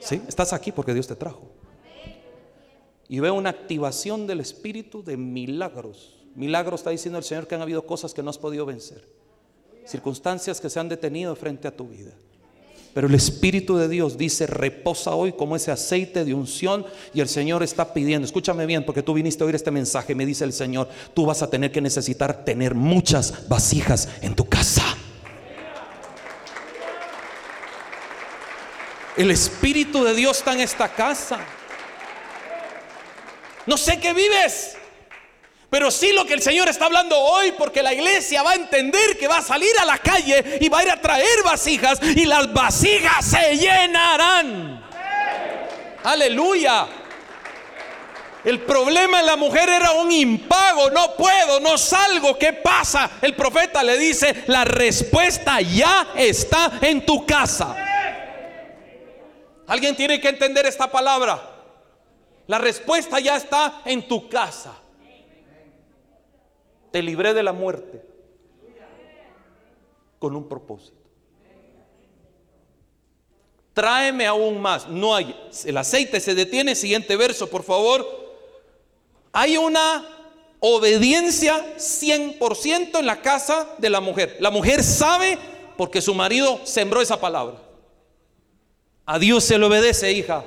¿Sí? Estás aquí porque Dios te trajo. Y veo una activación del Espíritu de milagros. Milagros está diciendo el Señor que han habido cosas que no has podido vencer. Circunstancias que se han detenido frente a tu vida. Pero el Espíritu de Dios dice, reposa hoy como ese aceite de unción y el Señor está pidiendo, escúchame bien, porque tú viniste a oír este mensaje, me dice el Señor, tú vas a tener que necesitar tener muchas vasijas en tu casa. El Espíritu de Dios está en esta casa. No sé qué vives, Pero sí lo que el Señor está hablando hoy, porque la iglesia va a entender que va a salir a la calle y va a ir a traer vasijas y las vasijas se llenarán. Aleluya. El problema en la mujer era un impago, no puedo, no salgo, ¿qué pasa? El profeta le dice, la respuesta ya está en tu casa. Alguien tiene que entender esta palabra. La respuesta ya está en tu casa. Te libré de la muerte con un propósito. Tráeme aún más. No hay. El aceite se detiene. Siguiente verso, por favor. Hay una obediencia 100% en la casa de la mujer. La mujer sabe porque su marido sembró esa palabra. A Dios se le obedece, hija.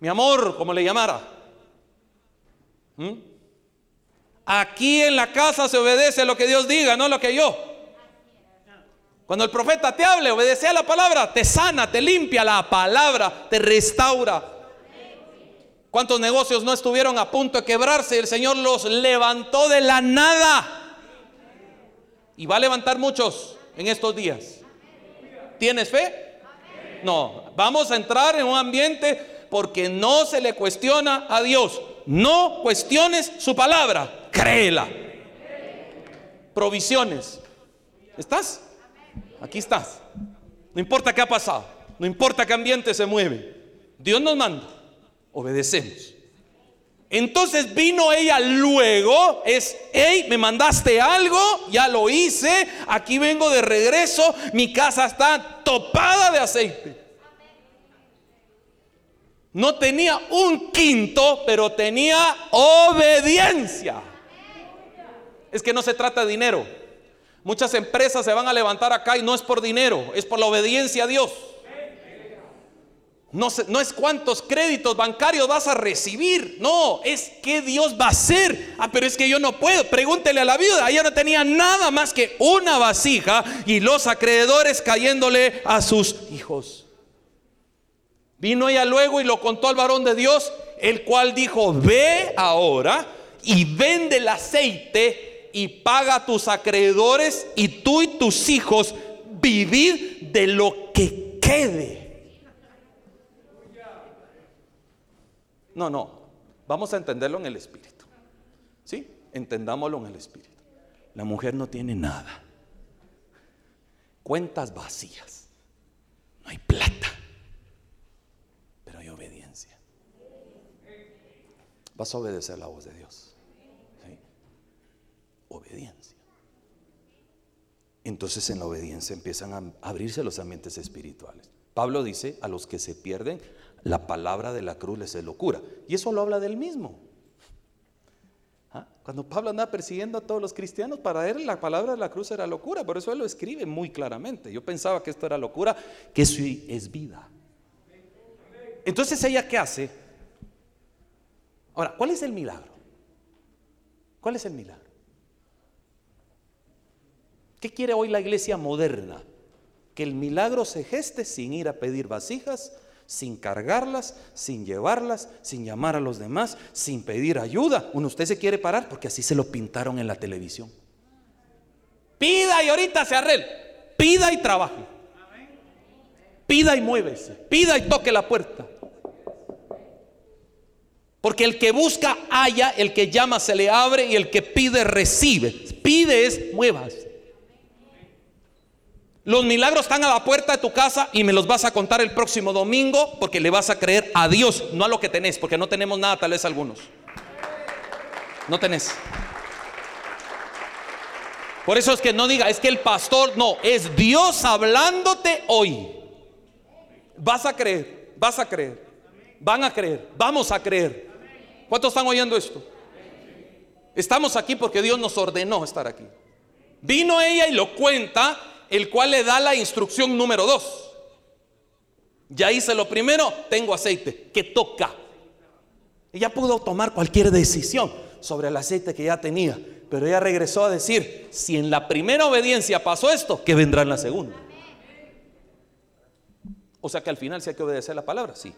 Mi amor, como le llamara. ¿Mm? Aquí en la casa se obedece lo que Dios diga, no lo que yo. Cuando el profeta te hable, obedece a la palabra, te sana, te limpia la palabra, te restaura. ¿Cuántos negocios no estuvieron a punto de quebrarse el Señor los levantó de la nada? Y va a levantar muchos en estos días. ¿Tienes fe? No, vamos a entrar en un ambiente porque no se le cuestiona a Dios. No cuestiones su palabra, créela. Provisiones. ¿Estás? Aquí estás. No importa qué ha pasado, no importa qué ambiente se mueve. Dios nos manda obedecemos. Entonces vino ella luego, es, hey, me mandaste algo, ya lo hice, aquí vengo de regreso, mi casa está topada de aceite. No tenía un quinto, pero tenía obediencia. Es que no se trata de dinero. Muchas empresas se van a levantar acá y no es por dinero, es por la obediencia a Dios. No, es cuántos créditos bancarios vas a recibir. No, es qué Dios va a hacer. Ah, pero es que yo no puedo. Pregúntele a la viuda. Ella no tenía nada más que una vasija y los acreedores cayéndole a sus hijos. Vino ella luego y lo contó al varón de Dios, el cual dijo, ve ahora y vende el aceite y paga a tus acreedores y tú y tus hijos vivid de lo que quede. No, no, vamos a entenderlo en el espíritu. ¿Sí? Entendámoslo en el espíritu. La mujer no tiene nada. Cuentas vacías. No hay plata. Pero hay obediencia. Vas a obedecer la voz de Dios. ¿Sí? Obediencia. Entonces en la obediencia empiezan a abrirse los ambientes espirituales. Pablo dice, a los que se pierden, la palabra de la cruz les es locura. Y eso lo habla del mismo. ¿Ah? Cuando Pablo anda persiguiendo a todos los cristianos, para él la palabra de la cruz era locura. Por eso él lo escribe muy claramente. Yo pensaba que esto era locura, que eso es vida. Entonces ella qué hace? Ahora, ¿cuál es el milagro? ¿Cuál es el milagro? ¿Qué quiere hoy la iglesia moderna? Que el milagro se geste sin ir a pedir vasijas, sin cargarlas, sin llevarlas, sin llamar a los demás, sin pedir ayuda. Uno, usted se quiere parar porque así se lo pintaron en la televisión. Pida y ahorita se arregle. Pida y trabaje. Pida y muévese. Pida y toque la puerta. Porque el que busca halla, el que llama se le abre y el que pide recibe. Pide es muevas. Los milagros están a la puerta de tu casa y me los vas a contar el próximo domingo porque le vas a creer a Dios, no a lo que tenés, porque no tenemos nada, tal vez algunos. No tenés. Por eso es que no diga, es que el pastor, no, es Dios hablándote hoy. Vas a creer, vas a creer, van a creer, vamos a creer. ¿Cuántos están oyendo esto? Estamos aquí porque Dios nos ordenó estar aquí. Vino ella y lo cuenta el cual le da la instrucción número dos. Ya hice lo primero, tengo aceite, que toca. Ella pudo tomar cualquier decisión sobre el aceite que ya tenía, pero ella regresó a decir, si en la primera obediencia pasó esto, que vendrá en la segunda. O sea que al final sí hay que obedecer la palabra, sí.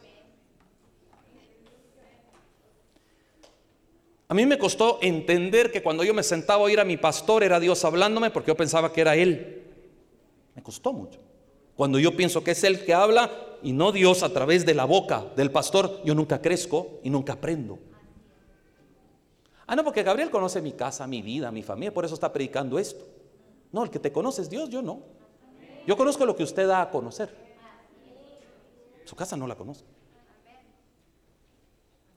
A mí me costó entender que cuando yo me sentaba a oír a mi pastor era Dios hablándome porque yo pensaba que era Él. Costó mucho. Cuando yo pienso que es Él que habla y no Dios a través de la boca del pastor, yo nunca crezco y nunca aprendo. Ah, no, porque Gabriel conoce mi casa, mi vida, mi familia, por eso está predicando esto. No, el que te conoce es Dios, yo no. Yo conozco lo que usted da a conocer. Su casa no la conozco.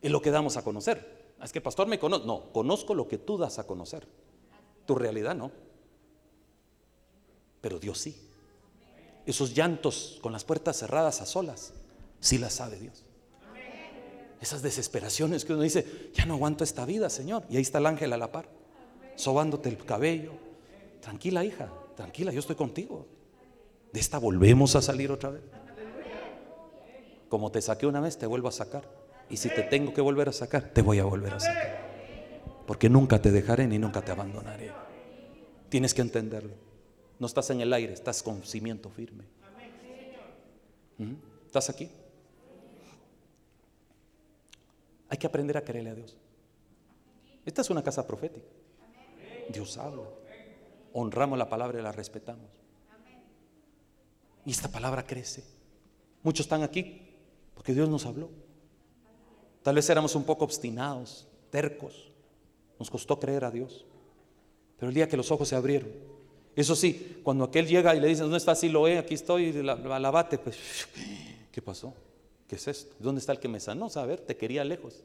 Es lo que damos a conocer. Es que el pastor me conoce. No, conozco lo que tú das a conocer. Tu realidad no. Pero Dios sí. Esos llantos con las puertas cerradas a solas, sí las sabe Dios. Esas desesperaciones que uno dice, ya no aguanto esta vida, Señor. Y ahí está el ángel a la par, sobándote el cabello. Tranquila, hija, tranquila, yo estoy contigo. De esta volvemos a salir otra vez. Como te saqué una vez, te vuelvo a sacar. Y si te tengo que volver a sacar, te voy a volver a sacar. Porque nunca te dejaré ni nunca te abandonaré. Tienes que entenderlo. No estás en el aire, estás con cimiento firme. ¿Estás aquí? Hay que aprender a creerle a Dios. Esta es una casa profética. Dios habla. Honramos la palabra y la respetamos. Y esta palabra crece. Muchos están aquí porque Dios nos habló. Tal vez éramos un poco obstinados, tercos. Nos costó creer a Dios. Pero el día que los ojos se abrieron, eso sí, cuando aquel llega y le dice, ¿dónde está Siloé? Aquí estoy, la, la bate, pues, ¿qué pasó? ¿Qué es esto? ¿Dónde está el que me sanó? A ver, te quería lejos.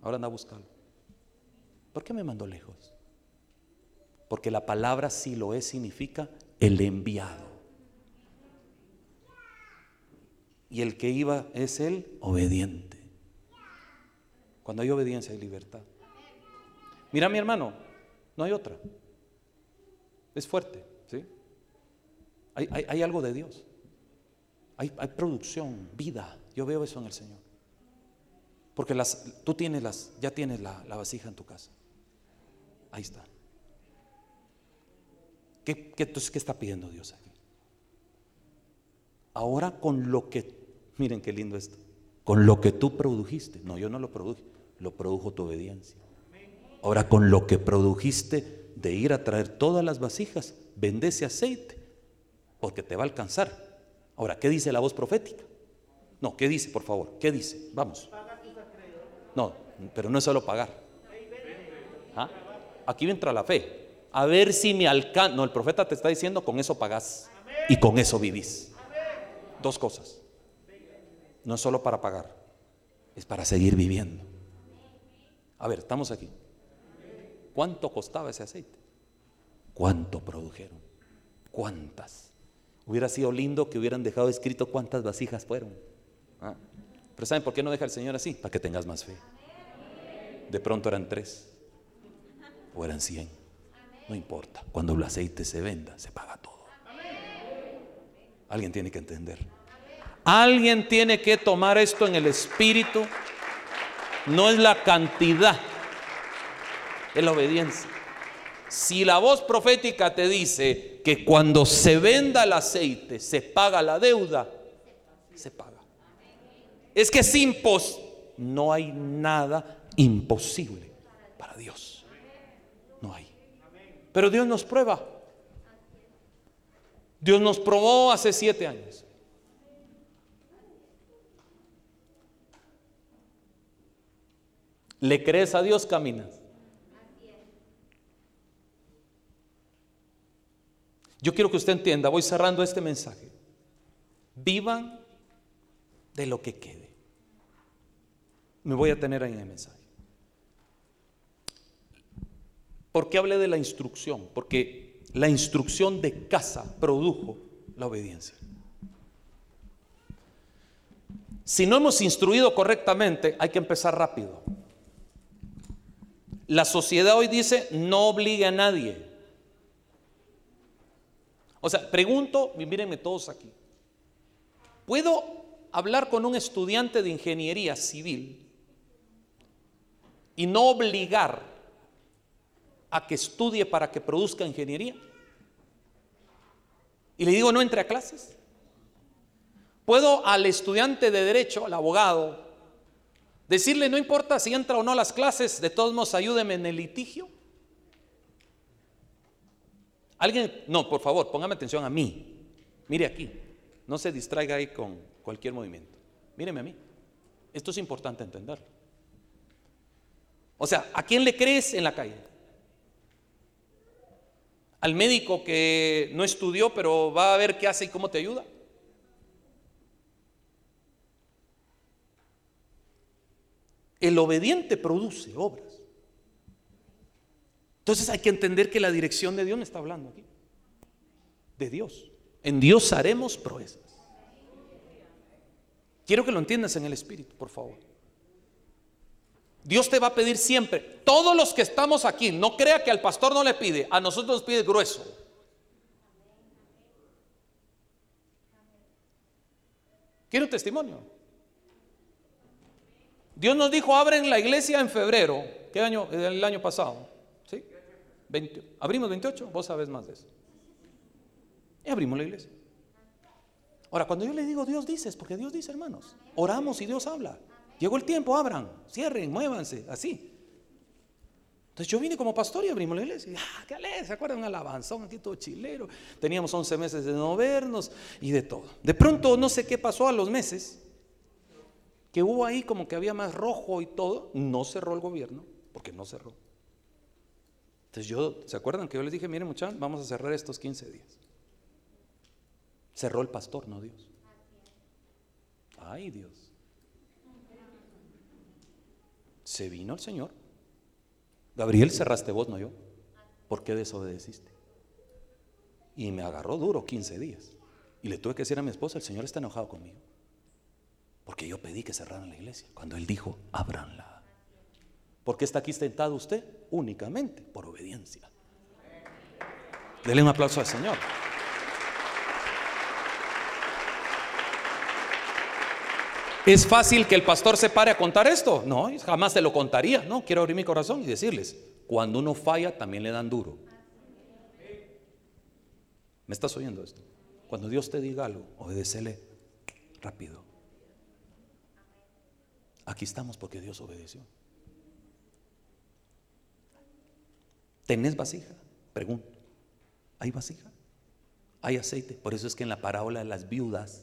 Ahora anda a buscarlo. ¿Por qué me mandó lejos? Porque la palabra Siloé significa el enviado. Y el que iba es el obediente. Cuando hay obediencia hay libertad. Mira mi hermano, no hay otra. Es fuerte, ¿sí? Hay, algo de Dios. Hay, producción, vida. Yo veo eso en el Señor. Porque las, tú tienes las, ya tienes la, vasija en tu casa. Ahí está. ¿Qué, qué, ¿Qué está pidiendo Dios aquí? Ahora con lo que, miren qué lindo esto, con lo que tú produjiste. No, yo no lo produje, lo produjo tu obediencia. Ahora con lo que produjiste de ir a traer todas las vasijas, vende ese aceite, porque te va a alcanzar. Ahora, ¿qué dice la voz profética? No, ¿qué dice, por favor? ¿Qué dice? Vamos. No, pero no es solo pagar. ¿Ah? Aquí entra la fe. A ver si me alcanza. No, el profeta te está diciendo, con eso pagás y con eso vivís. Dos cosas. No es solo para pagar, es para seguir viviendo. A ver, estamos aquí. ¿Cuánto costaba ese aceite? ¿Cuánto produjeron? ¿Cuántas? Hubiera sido lindo que hubieran dejado escrito cuántas vasijas fueron. ¿Ah? Pero ¿saben por qué no deja el Señor así? Para que tengas más fe. De pronto eran tres o eran cien. No importa. Cuando el aceite se venda, se paga todo. Alguien tiene que entender. Alguien tiene que tomar esto en el espíritu. No es la cantidad, es la obediencia. Si la voz profética te dice que cuando se venda el aceite se paga la deuda, se paga. Es que es imposible. No hay nada imposible para Dios. No hay. Pero Dios nos prueba. Dios nos probó hace siete años. ¿Le crees a Dios? Caminas. Yo quiero que usted entienda, voy cerrando este mensaje. Vivan de lo que quede. Me voy a tener ahí en el mensaje. ¿Por qué hablé de la instrucción? Porque la instrucción de casa produjo la obediencia. Si no hemos instruido correctamente, hay que empezar rápido. La sociedad hoy dice, no obligue a nadie. O sea, pregunto, mírenme todos aquí. ¿Puedo hablar con un estudiante de ingeniería civil y no obligar a que estudie para que produzca ingeniería? Y le digo, no entre a clases. ¿Puedo al estudiante de derecho, al abogado, Decirle, no importa si entra o no a las clases, de todos modos ayúdeme en el litigio. Alguien, no, por favor, póngame atención a mí. Mire aquí, no se distraiga ahí con cualquier movimiento. Míreme a mí. Esto es importante entender. O sea, ¿a quién le crees en la calle? Al médico que no estudió, pero va a ver qué hace y cómo te ayuda. El obediente produce obras. Entonces hay que entender que la dirección de Dios me está hablando aquí. De Dios. En Dios haremos proezas. Quiero que lo entiendas en el Espíritu, por favor. Dios te va a pedir siempre, todos los que estamos aquí, no crea que al pastor no le pide, a nosotros nos pide grueso. ¿Quiere un testimonio? Dios nos dijo, abren la iglesia en febrero. ¿Qué año? El año pasado. Abrimos 28, vos sabes más de eso. Y abrimos la iglesia. Ahora, cuando yo le digo Dios dice, es porque Dios dice, hermanos. Oramos y Dios habla. Llegó el tiempo, abran, cierren, muévanse, así. Entonces yo vine como pastor y abrimos la iglesia. Y, ah, qué alegre, ¿se acuerdan? Un alabanzón aquí todo chilero. Teníamos 11 meses de no vernos y de todo. De pronto, no sé qué pasó a los meses, que hubo ahí como que había más rojo y todo. No cerró el gobierno, porque no cerró. Entonces yo, ¿se acuerdan que yo les dije, miren muchachos, vamos a cerrar estos 15 días? Cerró el pastor, no Dios. Ay Dios. Se vino el Señor. Gabriel, cerraste vos, no yo. ¿Por qué desobedeciste? Y me agarró duro 15 días. Y le tuve que decir a mi esposa, el Señor está enojado conmigo. Porque yo pedí que cerraran la iglesia. Cuando Él dijo, abranla. ¿Por qué está aquí sentado usted? Únicamente por obediencia. Dele un aplauso al Señor. ¿Es fácil que el pastor se pare a contar esto? No, jamás se lo contaría. No, quiero abrir mi corazón y decirles, cuando uno falla también le dan duro. ¿Me estás oyendo esto? Cuando Dios te diga algo, obedecele rápido. Aquí estamos porque Dios obedeció. ¿Tenés vasija? Pregunto. ¿Hay vasija? ¿Hay aceite? Por eso es que en la parábola de las viudas,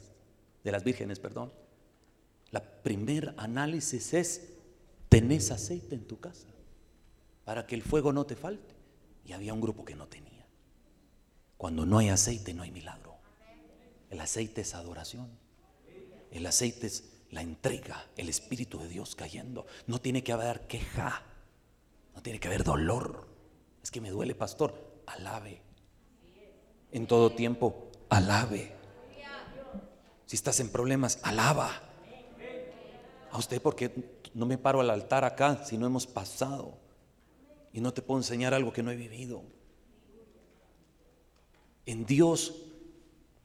de las vírgenes, perdón, la primer análisis es, ¿tenés aceite en tu casa? Para que el fuego no te falte. Y había un grupo que no tenía. Cuando no hay aceite no hay milagro. El aceite es adoración. El aceite es la entrega, el Espíritu de Dios cayendo. No tiene que haber queja. No tiene que haber dolor. Es que me duele, pastor. Alabe. En todo tiempo, alabe. Si estás en problemas, alaba a usted porque no me paro al altar acá si no hemos pasado y no te puedo enseñar algo que no he vivido. En Dios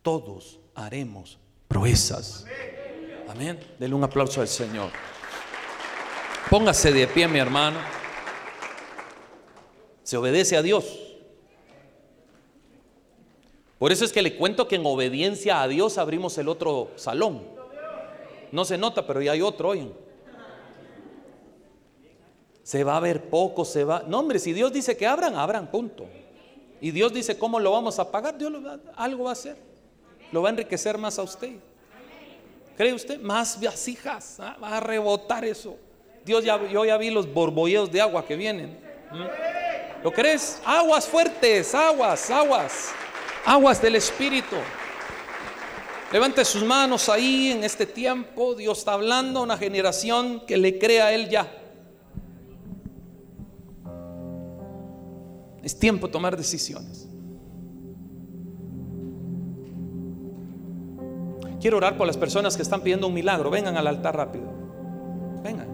todos haremos proezas. Amén. Denle un aplauso al Señor. Póngase de pie, mi hermano. Se obedece a Dios. Por eso es que le cuento que en obediencia a Dios abrimos el otro salón. No se nota, pero ya hay otro hoy. Se va a ver poco, se va. No, hombre, si Dios dice que abran, abran, punto. Y Dios dice cómo lo vamos a pagar, Dios algo va a hacer. Lo va a enriquecer más a usted. ¿Cree usted? Más vasijas, ¿ah? va a rebotar eso. Dios ya, yo ya vi los borbolleos de agua que vienen. ¿Lo crees? Aguas fuertes, aguas, aguas, aguas del Espíritu. Levante sus manos ahí en este tiempo. Dios está hablando a una generación que le crea a Él ya. Es tiempo de tomar decisiones. Quiero orar por las personas que están pidiendo un milagro. Vengan al altar rápido. Vengan.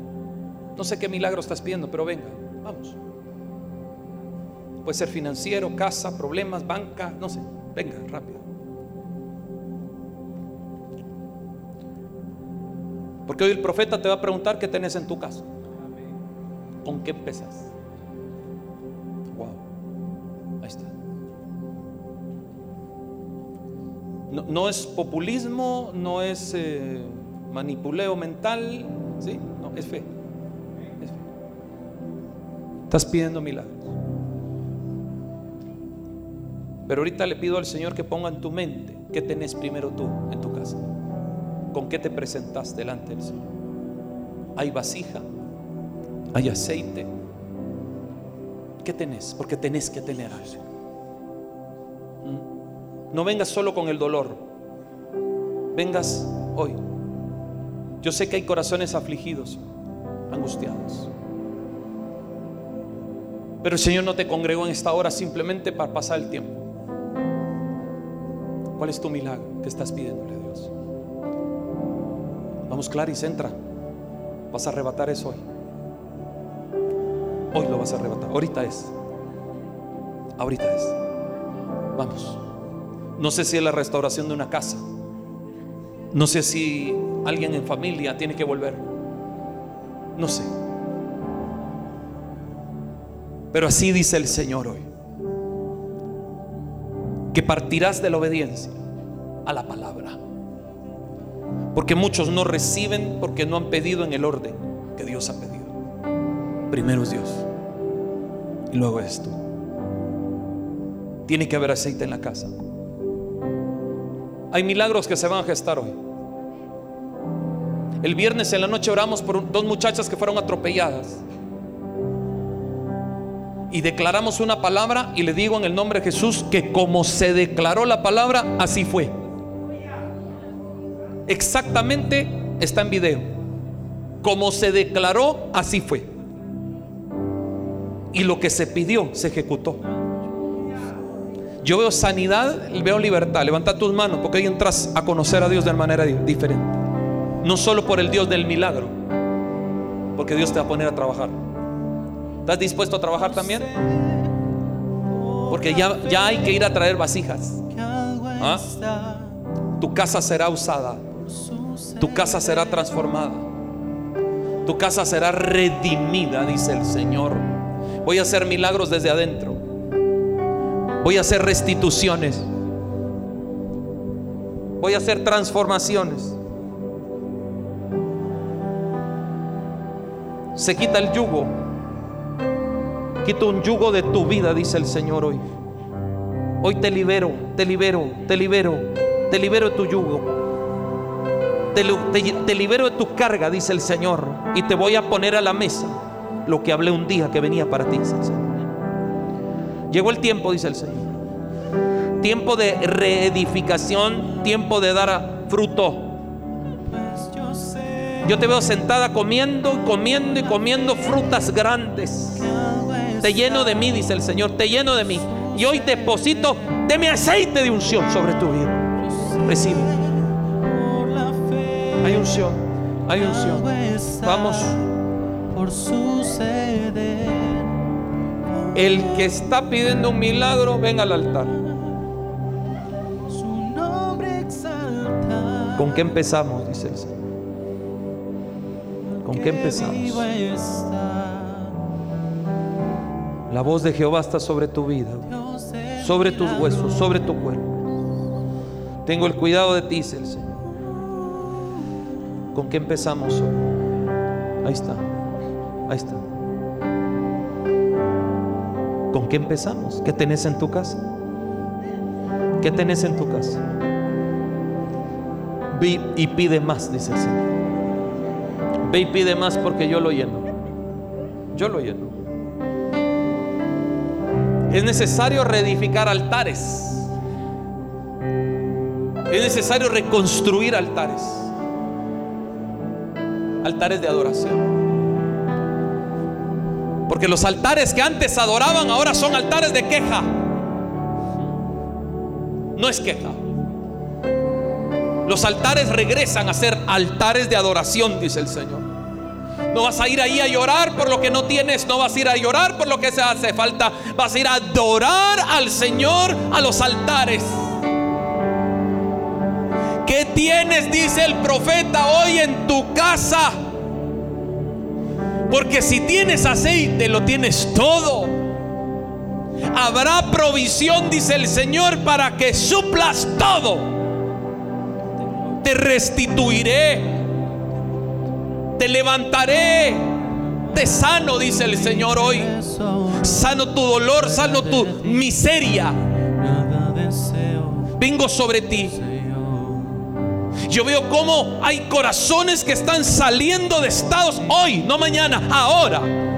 No sé qué milagro estás pidiendo, pero venga. Vamos. Puede ser financiero, casa, problemas, banca, no sé. Venga, rápido. Porque hoy el profeta te va a preguntar qué tenés en tu casa. ¿Con qué pesas? Wow. Ahí está. No, es populismo, no es eh, manipuleo mental, ¿sí? No, es fe. Estás pidiendo milagros. Pero ahorita le pido al Señor que ponga en tu mente qué tenés primero tú en tu casa. ¿Con qué te presentas delante del Señor? ¿Hay vasija? ¿Hay aceite? ¿Qué tenés? Porque tenés que tener algo. ¿Mm? No vengas solo con el dolor. Vengas hoy. Yo sé que hay corazones afligidos, angustiados. Pero el Señor no te congregó en esta hora simplemente para pasar el tiempo. ¿Cuál es tu milagro que estás pidiéndole a Dios? Vamos, Clarice, entra. Vas a arrebatar eso hoy. Hoy lo vas a arrebatar. Ahorita es. Ahorita es. Vamos. No sé si es la restauración de una casa. No sé si alguien en familia tiene que volver. No sé. Pero así dice el Señor hoy. Que partirás de la obediencia a la palabra. Porque muchos no reciben porque no han pedido en el orden que Dios ha pedido. Primero es Dios. Y luego esto. Tiene que haber aceite en la casa. Hay milagros que se van a gestar hoy. El viernes en la noche oramos por dos muchachas que fueron atropelladas. Y declaramos una palabra y le digo en el nombre de Jesús que como se declaró la palabra, así fue. Exactamente está en video. Como se declaró, así fue. Y lo que se pidió, se ejecutó. Yo veo sanidad, veo libertad. Levanta tus manos porque ahí entras a conocer a Dios de manera diferente. No solo por el Dios del milagro, porque Dios te va a poner a trabajar. ¿Estás dispuesto a trabajar también? Porque ya, ya hay que ir a traer vasijas. ¿Ah? Tu casa será usada. Tu casa será transformada. Tu casa será redimida, dice el Señor. Voy a hacer milagros desde adentro. Voy a hacer restituciones. Voy a hacer transformaciones. Se quita el yugo. Quito un yugo de tu vida, dice el Señor hoy. Hoy te libero, te libero, te libero, te libero de tu yugo. Te, libero de tu carga, dice el Señor. Y te voy a poner a la mesa lo que hablé un día que venía para ti, dice el Señor. Llegó el tiempo, dice el Señor. Tiempo de reedificación, tiempo de dar fruto. Yo te veo sentada comiendo, comiendo y comiendo frutas grandes. Te lleno de mí, dice el Señor, te lleno de mí. Y hoy deposito de mi aceite de unción sobre tu vida. Recibe. Hay unción, hay unción. Vamos. Por suceder. El que está pidiendo un milagro, venga al altar. ¿Con qué empezamos? Dice el Señor. ¿Con qué empezamos? La voz de Jehová está sobre tu vida, sobre tus huesos, sobre tu cuerpo. Tengo el cuidado de ti, dice el Señor. ¿Con qué empezamos hoy? Ahí está, ahí está. ¿Con qué empezamos? ¿Qué tenés en tu casa? ¿Qué tenés en tu casa? Ve y pide más, dice el Señor. Ve y pide más porque yo lo lleno. Yo lo lleno. Es necesario reedificar altares. Es necesario reconstruir altares. Altares de adoración. Porque los altares que antes adoraban ahora son altares de queja. No es queja. Los altares regresan a ser altares de adoración, dice el Señor. No vas a ir ahí a llorar por lo que no tienes, no vas a ir a llorar por lo que se hace falta, vas a ir a adorar al Señor a los altares. ¿Qué tienes, dice el profeta, hoy en tu casa? Porque si tienes aceite, lo tienes todo. Habrá provisión, dice el Señor, para que suplas todo. Te restituiré. Te levantaré. Te sano, dice el Señor hoy. Sano tu dolor, sano tu miseria. Vengo sobre ti. Yo veo cómo hay corazones que están saliendo de estados hoy, no mañana, ahora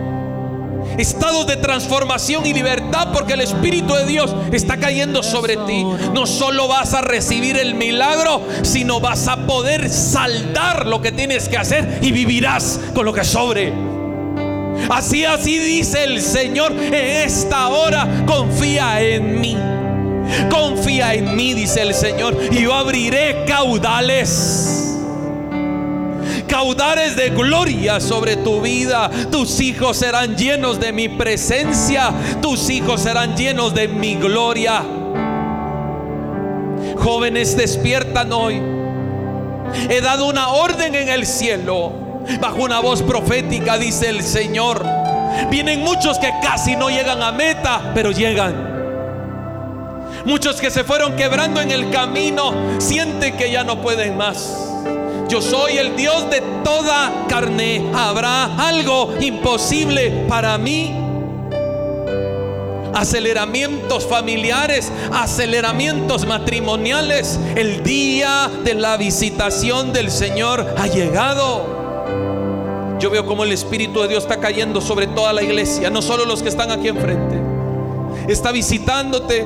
estados de transformación y libertad porque el Espíritu de Dios está cayendo sobre ti. No solo vas a recibir el milagro, sino vas a poder saldar lo que tienes que hacer y vivirás con lo que sobre. Así, así dice el Señor, en esta hora confía en mí. Confía en mí, dice el Señor, y yo abriré caudales de gloria sobre tu vida. Tus hijos serán llenos de mi presencia. Tus hijos serán llenos de mi gloria. Jóvenes, despiertan hoy. He dado una orden en el cielo. Bajo una voz profética dice el Señor. Vienen muchos que casi no llegan a meta, pero llegan. Muchos que se fueron quebrando en el camino sienten que ya no pueden más. Yo soy el Dios de toda carne. ¿Habrá algo imposible para mí? aceleramientos familiares, aceleramientos matrimoniales. El día de la visitación del Señor ha llegado. Yo veo como el Espíritu de Dios está cayendo sobre toda la iglesia, no solo los que están aquí enfrente. Está visitándote,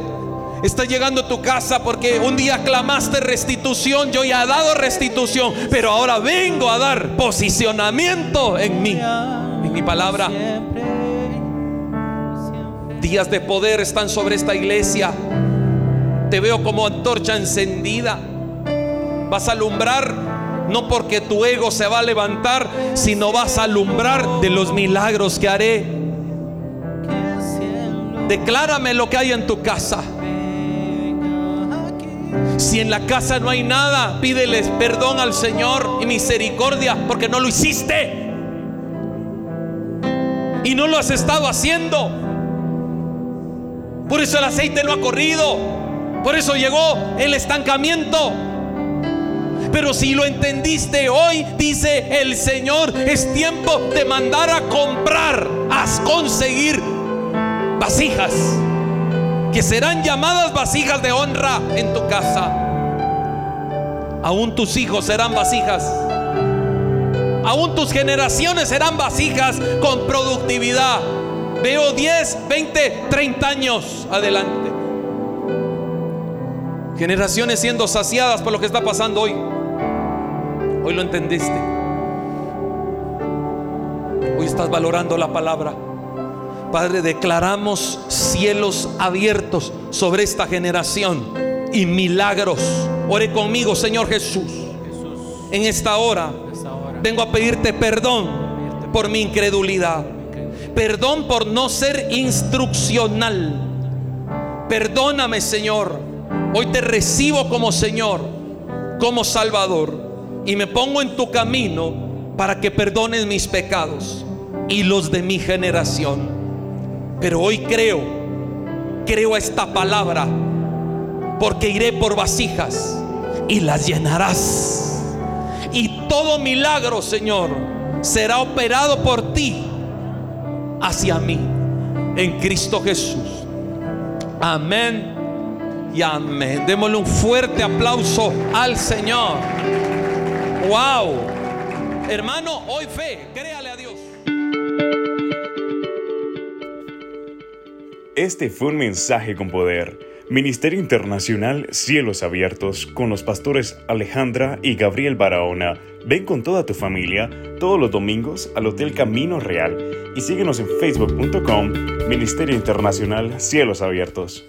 Está llegando a tu casa porque un día clamaste restitución, yo ya he dado restitución, pero ahora vengo a dar posicionamiento en mí, en mi palabra. Días de poder están sobre esta iglesia. Te veo como antorcha encendida. Vas a alumbrar no porque tu ego se va a levantar, sino vas a alumbrar de los milagros que haré. Declárame lo que hay en tu casa. Si en la casa no hay nada, pídeles perdón al Señor y misericordia porque no lo hiciste. Y no lo has estado haciendo. Por eso el aceite no ha corrido. Por eso llegó el estancamiento. Pero si lo entendiste hoy, dice el Señor, es tiempo de mandar a comprar, a conseguir vasijas que serán llamadas vasijas de honra en tu casa. Aún tus hijos serán vasijas. Aún tus generaciones serán vasijas con productividad. Veo 10, 20, 30 años adelante. Generaciones siendo saciadas por lo que está pasando hoy. Hoy lo entendiste. Hoy estás valorando la palabra. Padre, declaramos cielos abiertos sobre esta generación y milagros. Ore conmigo, Señor Jesús. En esta hora vengo a pedirte perdón por mi incredulidad. Perdón por no ser instruccional. Perdóname, Señor. Hoy te recibo como Señor, como Salvador. Y me pongo en tu camino para que perdones mis pecados y los de mi generación. Pero hoy creo, creo esta palabra, porque iré por vasijas y las llenarás. Y todo milagro, Señor, será operado por ti hacia mí, en Cristo Jesús. Amén y amén. Démosle un fuerte aplauso al Señor. Wow. Hermano, hoy fe, créale Este fue un mensaje con poder. Ministerio Internacional Cielos Abiertos con los pastores Alejandra y Gabriel Barahona. Ven con toda tu familia todos los domingos al Hotel Camino Real y síguenos en facebook.com Ministerio Internacional Cielos Abiertos.